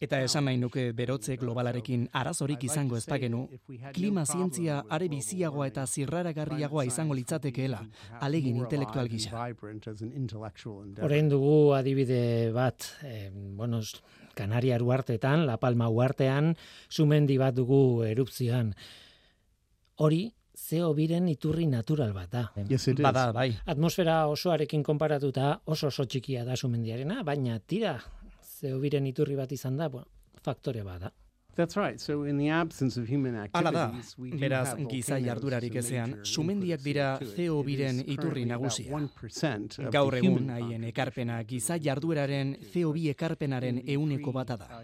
[SPEAKER 5] Eta esan nahi nuke berotze globalarekin arazorik izango ez bagenu, klima zientzia are biziagoa eta zirraragarriagoa izango litzatekeela, alegin intelektual gisa.
[SPEAKER 2] Horein dugu adibide bat, eh, bueno, Kanaria uartetan, La Palma uartean, sumendi bat dugu erupzioan. Hori, zeo biren iturri natural bat da.
[SPEAKER 4] Yes.
[SPEAKER 5] Bada, bai.
[SPEAKER 2] Atmosfera osoarekin konparatuta oso oso txikia da sumendiarena, baina tira, zeo biren iturri bat izan da, bueno, faktore bat da.
[SPEAKER 4] That's right. So in the absence of human
[SPEAKER 5] Hala da,
[SPEAKER 4] activities, we do
[SPEAKER 5] beraz,
[SPEAKER 4] have
[SPEAKER 5] giza jardurarik ezean, sumendiak dira. CO biren iturri nagusia.
[SPEAKER 4] 1% of
[SPEAKER 5] Gaur
[SPEAKER 4] the
[SPEAKER 5] egun haien ekarpena giza jardueraren CO2 ekarpenaren
[SPEAKER 4] in the
[SPEAKER 5] euneko bata da.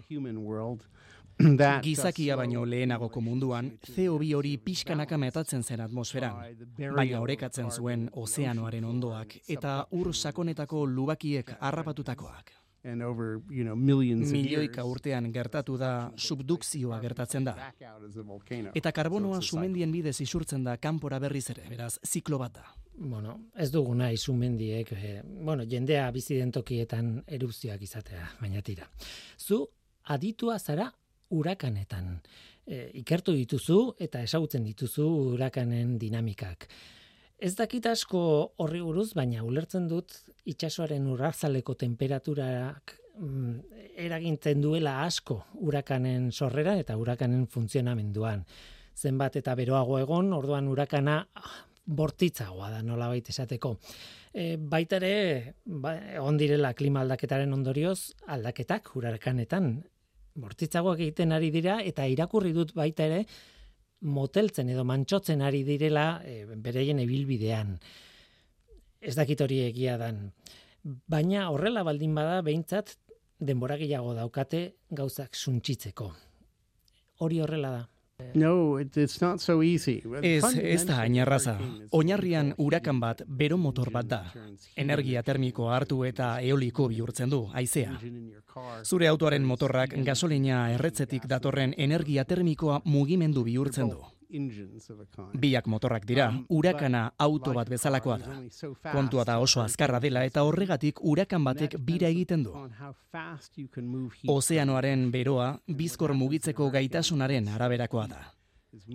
[SPEAKER 4] uh,
[SPEAKER 5] Gizakia baino lehenagoko munduan, CO2 hori pixkanaka metatzen zen atmosferan, baina
[SPEAKER 4] of
[SPEAKER 5] orekatzen zuen ozeanoaren ondoak eta ur sakonetako lubakiek harrapatutakoak.
[SPEAKER 4] And over, you know, millions of
[SPEAKER 5] Milioika
[SPEAKER 4] years,
[SPEAKER 5] urtean gertatu da subdukzioa gertatzen da.
[SPEAKER 4] back out as a volcano.
[SPEAKER 5] Eta karbonoa
[SPEAKER 4] So it's a cycle.
[SPEAKER 5] sumendien bidez isurtzen da kanpora berriz ere, beraz, ziklo bat da.
[SPEAKER 2] Bueno, ez dugu nahi sumendiek, eh, bueno, jendea bizi den tokietan erupzioak izatea, baina tira. Zu aditua zara urakanetan. E, ikertu dituzu eta ezagutzen dituzu urakanen dinamikak. Ez dakit asko horri buruz, baina ulertzen dut itsasoaren urrazaleko temperaturak mm, eragintzen duela asko urakanen sorrera eta urakanen funtzionamenduan. Zenbat eta beroago egon, orduan urakana ah, bortitzagoa da nolabait esateko. E, baita ere, ba, egon direla klima aldaketaren ondorioz, aldaketak urakanetan bortitzagoak egiten ari dira eta irakurri dut baita ere moteltzen edo mantxotzen ari direla e, bereien ibilbidean. Ez dakit hori egia dan. Baina horrela baldin bada behintzat denbora gehiago daukate gauzak suntsitzeko. Hori horrela da.
[SPEAKER 4] No, it, it's not so easy.
[SPEAKER 5] Ez, ez da.
[SPEAKER 4] Fundamentally,
[SPEAKER 5] Oinarrian urakan bat bero motor bat da. Energia termikoa hartu eta eoliko bihurtzen du, haizea. Zure autoaren motorrak gasolina erretzetik datorren energia termikoa mugimendu bihurtzen du. Biak motorrak dira, urakana auto bat bezalakoa da. Kontua da oso azkarra dela eta horregatik urakan batek bira egiten du. Ozeanoaren beroa bizkor mugitzeko gaitasunaren araberakoa da.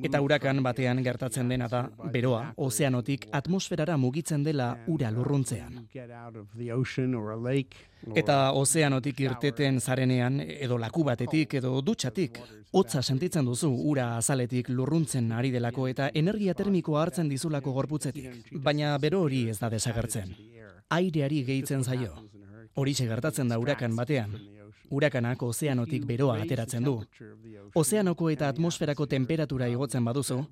[SPEAKER 5] Eta urakan batean gertatzen dena da beroa ozeanotik atmosferara mugitzen dela ura lurruntzean. Eta ozeanotik irteten zarenean edo laku batetik edo dutxatik hotza sentitzen duzu ura azaletik lurruntzen ari delako eta energia termikoa hartzen dizulako gorputzetik. Baina bero hori ez da desagertzen. Aireari gehitzen zaio. Horixe gertatzen da urakan batean. Urakanak ozeanotik beroa ateratzen du. Ozeanoko eta atmosferako temperatura igotzen baduzu,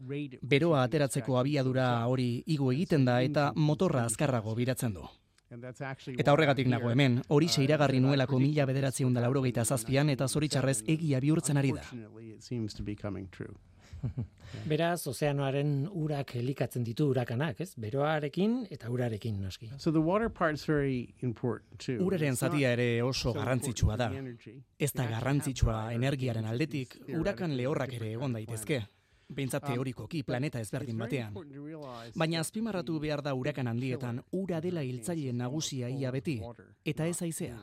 [SPEAKER 5] beroa ateratzeko abiadura hori igo egiten da eta motorra azkarrago biratzen du. Eta horregatik nago hemen, hori iragarri nuelako mila bederatziun da zazpian eta zoritxarrez egia bihurtzen ari da.
[SPEAKER 2] Beraz, ozeanoaren urak elikatzen ditu urakanak, ez? Beroarekin eta urarekin noski.
[SPEAKER 4] So the water part's very important too.
[SPEAKER 5] Uraren zatia ere oso
[SPEAKER 4] so
[SPEAKER 5] garrantzitsua da. Ez da garrantzitsua energiaren aldetik, urakan lehorrak ere egon daitezke. Behintzat teorikoki planeta ezberdin batean. Baina azpimarratu behar da urakan handietan, ura dela hiltzaile nagusia ia beti, eta ez aizea.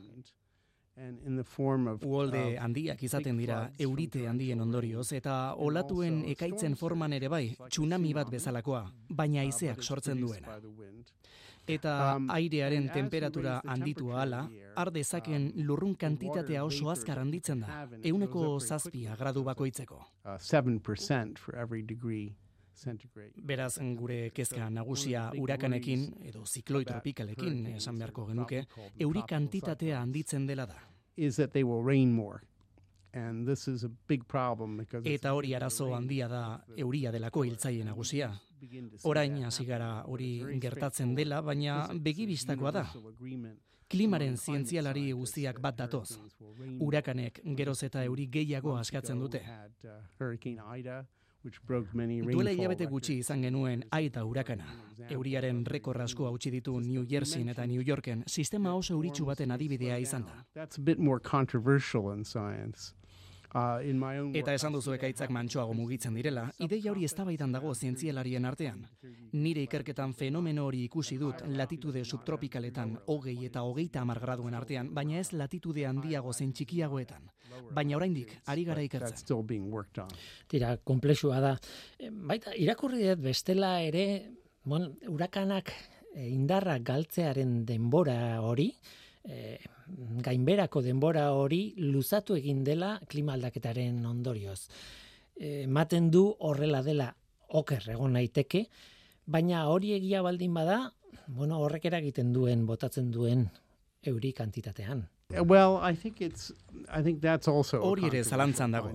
[SPEAKER 5] Uolde handiak izaten dira eurite handien ondorioz eta olatuen ekaitzen forman ere bai, tsunami bat bezalakoa, baina haizeak sortzen duena. Eta airearen temperatura handitu ahala, har dezaken lurrun kantitatea oso azkar handitzen da, euneko zazpia gradu bakoitzeko.
[SPEAKER 4] Uh, 7% for every degree.
[SPEAKER 5] Beraz, gure kezka nagusia urakanekin edo zikloi tropikalekin esan beharko genuke, euri kantitatea handitzen dela da.
[SPEAKER 4] Is that they will rain more. And this is a big problem because
[SPEAKER 5] Eta hori arazo handia da euria delako hiltzaile nagusia. Orain hasi gara hori gertatzen dela, baina begibistakoa da. Klimaren zientzialari guztiak bat datoz. Urakanek geroz eta euri gehiago askatzen dute.
[SPEAKER 4] Which broke many
[SPEAKER 5] Duela hilabete gutxi izan genuen aita urakana. Euriaren rekor asko hautsi ditu New Jerseyn eta New Yorken, sistema oso euritsu baten adibidea izan da. Eta esan duzu ekaitzak mantsoago mugitzen direla, ideia hori eztabaidan dago zientzialarien artean. Nire ikerketan fenomeno hori ikusi dut latitude subtropikaletan hogei eta hogeita hamar graduen artean, baina ez latitude handiago zen txikiagoetan. Baina oraindik ari gara ikertzen.
[SPEAKER 2] Tira, komplexua da. E, Baita, irakurri dut bestela ere, bon, urakanak e, indarra galtzearen denbora hori, e, gainberako denbora hori luzatu egin dela klima aldaketaren ondorioz. E, ematen du horrela dela oker egon naiteke, baina hori egia baldin bada, bueno, horrek eragiten duen, botatzen duen euri kantitatean.
[SPEAKER 4] Well, I think it's. I think that's also.
[SPEAKER 5] Hori ere zalantzan dago.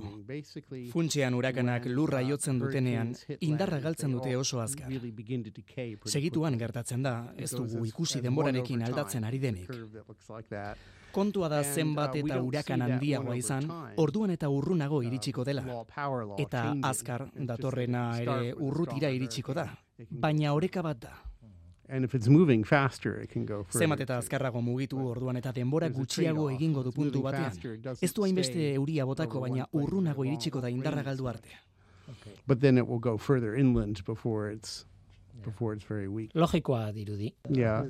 [SPEAKER 5] Funtsean urakanak lurra
[SPEAKER 4] uh,
[SPEAKER 5] jotzen dutenean, indarra galtzen dute oso azkar. Segituan gertatzen da, ez dugu ikusi denborarekin aldatzen ari denik. Kontua da
[SPEAKER 4] uh,
[SPEAKER 5] zenbat eta urakan handiagoa izan, orduan eta urrunago
[SPEAKER 4] Uh,
[SPEAKER 5] iritsiko dela. Eta azkar datorrena ere urrutira iritsiko da. Baina oreka bat da.
[SPEAKER 4] And if it's moving faster, it can go further.
[SPEAKER 5] Zenbat eta azkarrago mugitu orduan eta denbora gutxiago egingo du puntu batean. Ez du hainbeste euria botako, baina urrunago iritsiko da indarra galdu arte.
[SPEAKER 4] But then it will go further inland before it's before it's very weak.
[SPEAKER 2] Logikoa dirudi.
[SPEAKER 4] Yeah,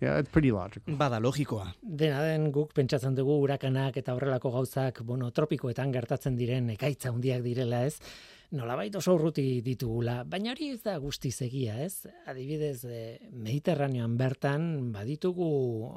[SPEAKER 4] yeah, it's pretty logical.
[SPEAKER 5] Bada logikoa.
[SPEAKER 2] Dena den guk pentsatzen dugu urakanak eta horrelako gauzak, bueno, tropikoetan gertatzen diren ekaitza handiak direla, ez? Nolabait oso urruti ditugula, baina hori ez da guztiz egia, ez? Adibidez, eh, Mediterranean bertan baditugu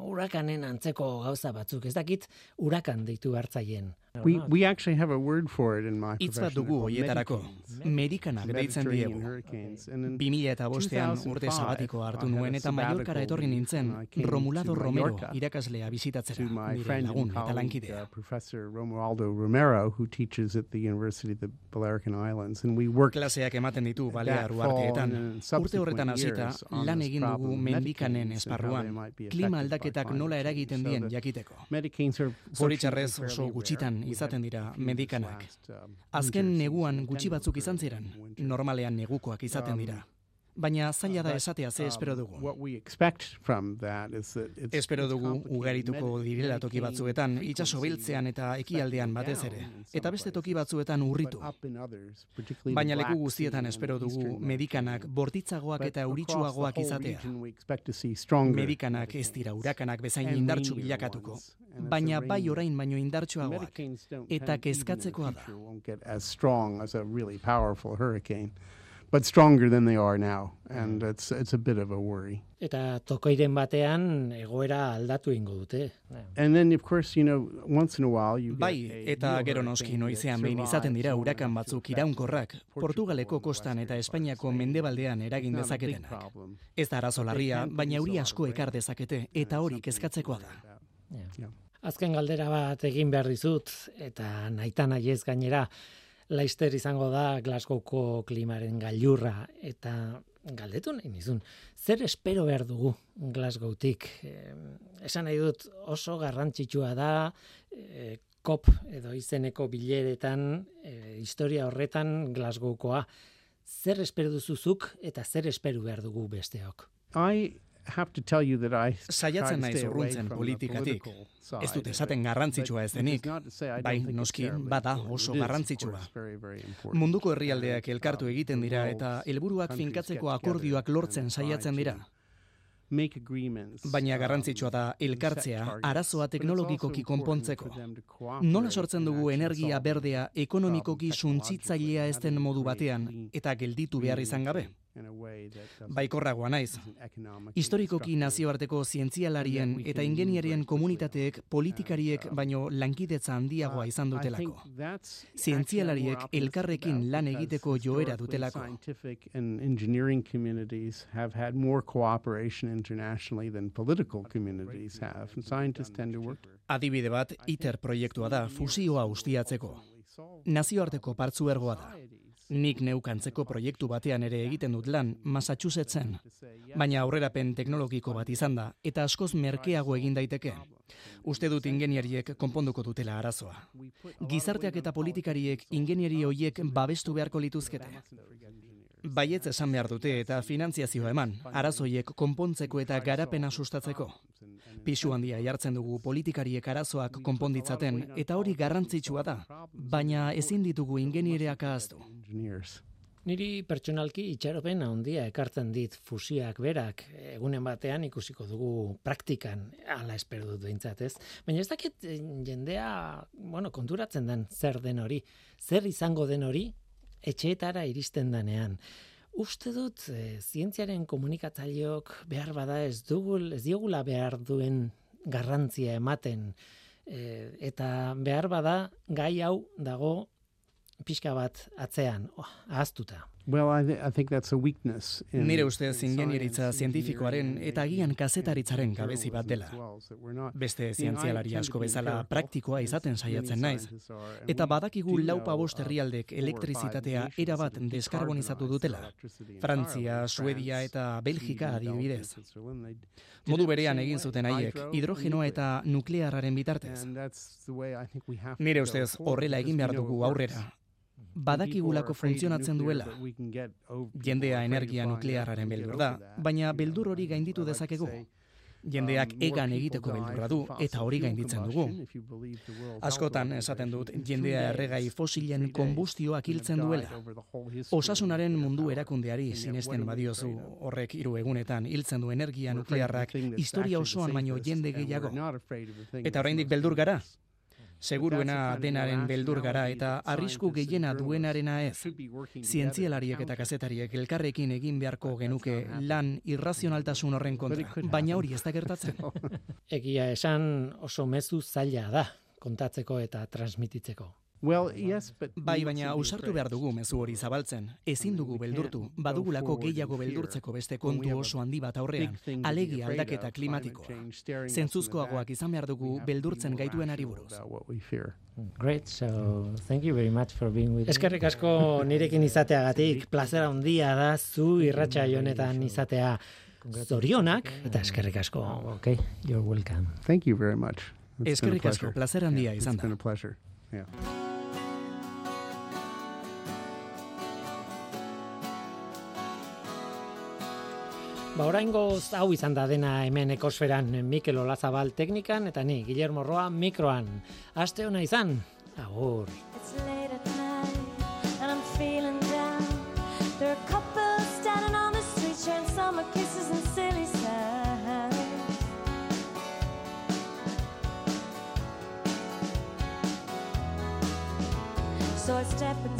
[SPEAKER 2] urakanen antzeko gauza batzuk, ez dakit urakan deitu hartzaien.
[SPEAKER 4] We we actually have a word for it in my
[SPEAKER 5] Hitz bat dugu hoietarako. Medikanak deitzen diegu.
[SPEAKER 4] hurricanes. And in
[SPEAKER 5] 2000 eta bostean
[SPEAKER 4] 2005,
[SPEAKER 5] urte sabatiko hartu nuen eta Mallorcara
[SPEAKER 4] sabbatical
[SPEAKER 5] etorri nintzen Romulado Romero irakaslea
[SPEAKER 4] my
[SPEAKER 5] nire lagun eta lankidea.
[SPEAKER 4] uh, Professor Romualdo Romero, who teaches at the University of the Balearic Islands, and we worked
[SPEAKER 5] Klaseak ematen ditu Balear uarteetan. Urte horretan hasita, lan egin dugu mendikanen esparruan, klima aldaketak nola eragiten dien jakiteko. Zoritxarrez oso gutxitan izaten dira medikanak.
[SPEAKER 4] um,
[SPEAKER 5] Azken neguan gutxi batzuk izan ziren, normalean negukoak izaten dira. Baina zaila da esatea ze
[SPEAKER 4] um,
[SPEAKER 5] espero dugu.
[SPEAKER 4] That it's,
[SPEAKER 5] Espero dugu ugarituko direla toki batzuetan, itsaso beltzean eta ekialdean batez ere, eta beste toki batzuetan urritu. Baina leku guztietan espero dugu medikanak bortitzagoak eta euritsuagoak izatea. Medikanak ez dira urakanak bezain indartsu bilakatuko, baina bai orain baino indartsuagoak. Eta kezkatzekoa da.
[SPEAKER 4] But stronger than they are now, and
[SPEAKER 5] Mm.
[SPEAKER 4] it's it's a bit of a worry.
[SPEAKER 2] Eta tokoiren batean egoera aldatu ingo dute.
[SPEAKER 4] And then, of course, you know, once in a while you
[SPEAKER 5] Bai,
[SPEAKER 4] get a
[SPEAKER 5] eta gero noski noizean behin izaten dira urakan batzuk iraunkorrak,
[SPEAKER 4] Portugal
[SPEAKER 5] Portugaleko
[SPEAKER 4] and
[SPEAKER 5] kostan eta Espainiako
[SPEAKER 4] Spain.
[SPEAKER 5] mendebaldean eragin dezaketenak. Ez da arazo larria, baina euri
[SPEAKER 4] lot
[SPEAKER 5] asko ekar dezakete,
[SPEAKER 4] And
[SPEAKER 5] eta hori kezkatzekoa da.
[SPEAKER 4] Yeah.
[SPEAKER 2] Azken galdera bat egin behar dizut, eta naita nahiez gainera, Laister izango da Glasgowko klimaren gailurra, eta galdetu nahi nizun, zer espero behar dugu Glasgowtik? Eh, esan nahi dut oso garrantzitsua da, eh, COP edo izeneko bileretan, eh, historia horretan Glasgowkoa. Zer espero duzuzuk eta zer espero behar dugu besteok?
[SPEAKER 4] I have to tell you that I
[SPEAKER 5] Saiatzen naiz urruntzen politikatik. Ez dut esaten
[SPEAKER 4] it.
[SPEAKER 5] garrantzitsua ez denik. Bai, noski, bada oso garrantzitsua. Munduko herrialdeak elkartu
[SPEAKER 4] Um,
[SPEAKER 5] egiten dira eta helburuak finkatzeko akordioak lortzen saiatzen dira.
[SPEAKER 4] make
[SPEAKER 5] Baina
[SPEAKER 4] um,
[SPEAKER 5] garrantzitsua da elkartzea arazoa teknologikoki konpontzeko. Nola sortzen dugu energia berdea ekonomikoki suntzitzailea ez modu batean eta gelditu behar izan gabe? Baikorragoa naiz. Historikoki nazioarteko zientzialarien eta ingenierien komunitateek politikariek baino lankidetza handiagoa
[SPEAKER 4] Uh,
[SPEAKER 5] izan dutelako. Zientzialariek elkarrekin lan egiteko joera dutelako. Adibide bat, ITER proiektua da, fusioa ustiatzeko. Nazioarteko partzuergoa da. Nik neukantzeko proiektu batean ere egiten dut lan, Massachusettsen. Baina aurrerapen teknologiko bat izan da, eta askoz merkeago egin daiteke. Uste dut ingenieriek konponduko dutela arazoa. Gizarteak eta politikariek ingenieri hoiek babestu beharko lituzkete. Baietz esan behar dute eta finantziazioa eman, arazoiek konpontzeko eta garapena sustatzeko. Pisu handia jartzen dugu politikariek arazoak konponditzaten eta hori garrantzitsua da, baina ezin ditugu ingeniereak ahaztu.
[SPEAKER 2] Niri pertsonalki itxaropen handia ekartzen dit fusiak berak egunen batean ikusiko dugu praktikan ala espero dut behintzat ez. Baina ez dakit eh, jendea bueno, konturatzen den zer den hori, zer izango den hori etxeetara iristen danean. Uste dut e, zientziaren komunikatzaileok behar bada ez dugul, ez diogula behar duen garrantzia ematen e, eta behar bada gai hau dago pixka bat atzean, oh, ahaztuta.
[SPEAKER 4] Well, I, th I think that's a weakness.
[SPEAKER 5] In, Nire ustez ingenieritza zientifikoaren eta agian kazetaritzaren gabezi bat dela. Beste zientzialari asko bezala praktikoa izaten saiatzen naiz. Eta badakigu laupa bost herrialdek elektrizitatea erabat deskarbonizatu dutela. Frantzia, Suedia eta Belgika adibidez. Modu berean egin zuten haiek hidrogenoa eta nuklearraren bitartez. Nire ustez horrela egin behar dugu aurrera badakigulako funtzionatzen duela. Jendea energia nuklearraren beldur da, baina beldur hori gainditu dezakegu. Jendeak egan egiteko beldurra du eta hori gainditzen dugu. Askotan esaten dut jendea erregai fosilen konbustioak hiltzen duela. Osasunaren mundu erakundeari sinesten badiozu horrek hiru egunetan hiltzen du energia nuklearrak historia osoan baino jende gehiago. Eta oraindik beldur gara, seguruena denaren beldur gara eta arrisku gehiena duenarena ez. Zientzialariek eta kazetariek elkarrekin egin beharko genuke lan irrazionaltasun horren kontra, baina hori ez da gertatzen.
[SPEAKER 2] Egia esan oso mezu zaila da kontatzeko eta transmititzeko.
[SPEAKER 4] Well, yes, but
[SPEAKER 5] bai, baina ausartu behar dugu mezu hori zabaltzen. Ezin dugu beldurtu, badugulako gehiago beldurtzeko beste kontu oso handi bat aurrean, alegi aldaketa klimatiko. Zentzuzkoagoak izan behar dugu beldurtzen gaituen ari buruz.
[SPEAKER 2] Great, so thank you very much for being with Eskerrik asko nirekin izateagatik, plazera handia da zu irratxa jonetan izatea. Zorionak, eta eskerrik asko. Okay, you're welcome.
[SPEAKER 4] Thank you very much.
[SPEAKER 5] Eskerrik asko, plazera handia izan da.
[SPEAKER 4] It's been a pleasure. Yeah.
[SPEAKER 2] Ba, oraingo hau izan da dena hemen ekosferan Mikel Olazabal teknikan eta ni Guillermo Roa mikroan. Aste ona izan. Agur. So I step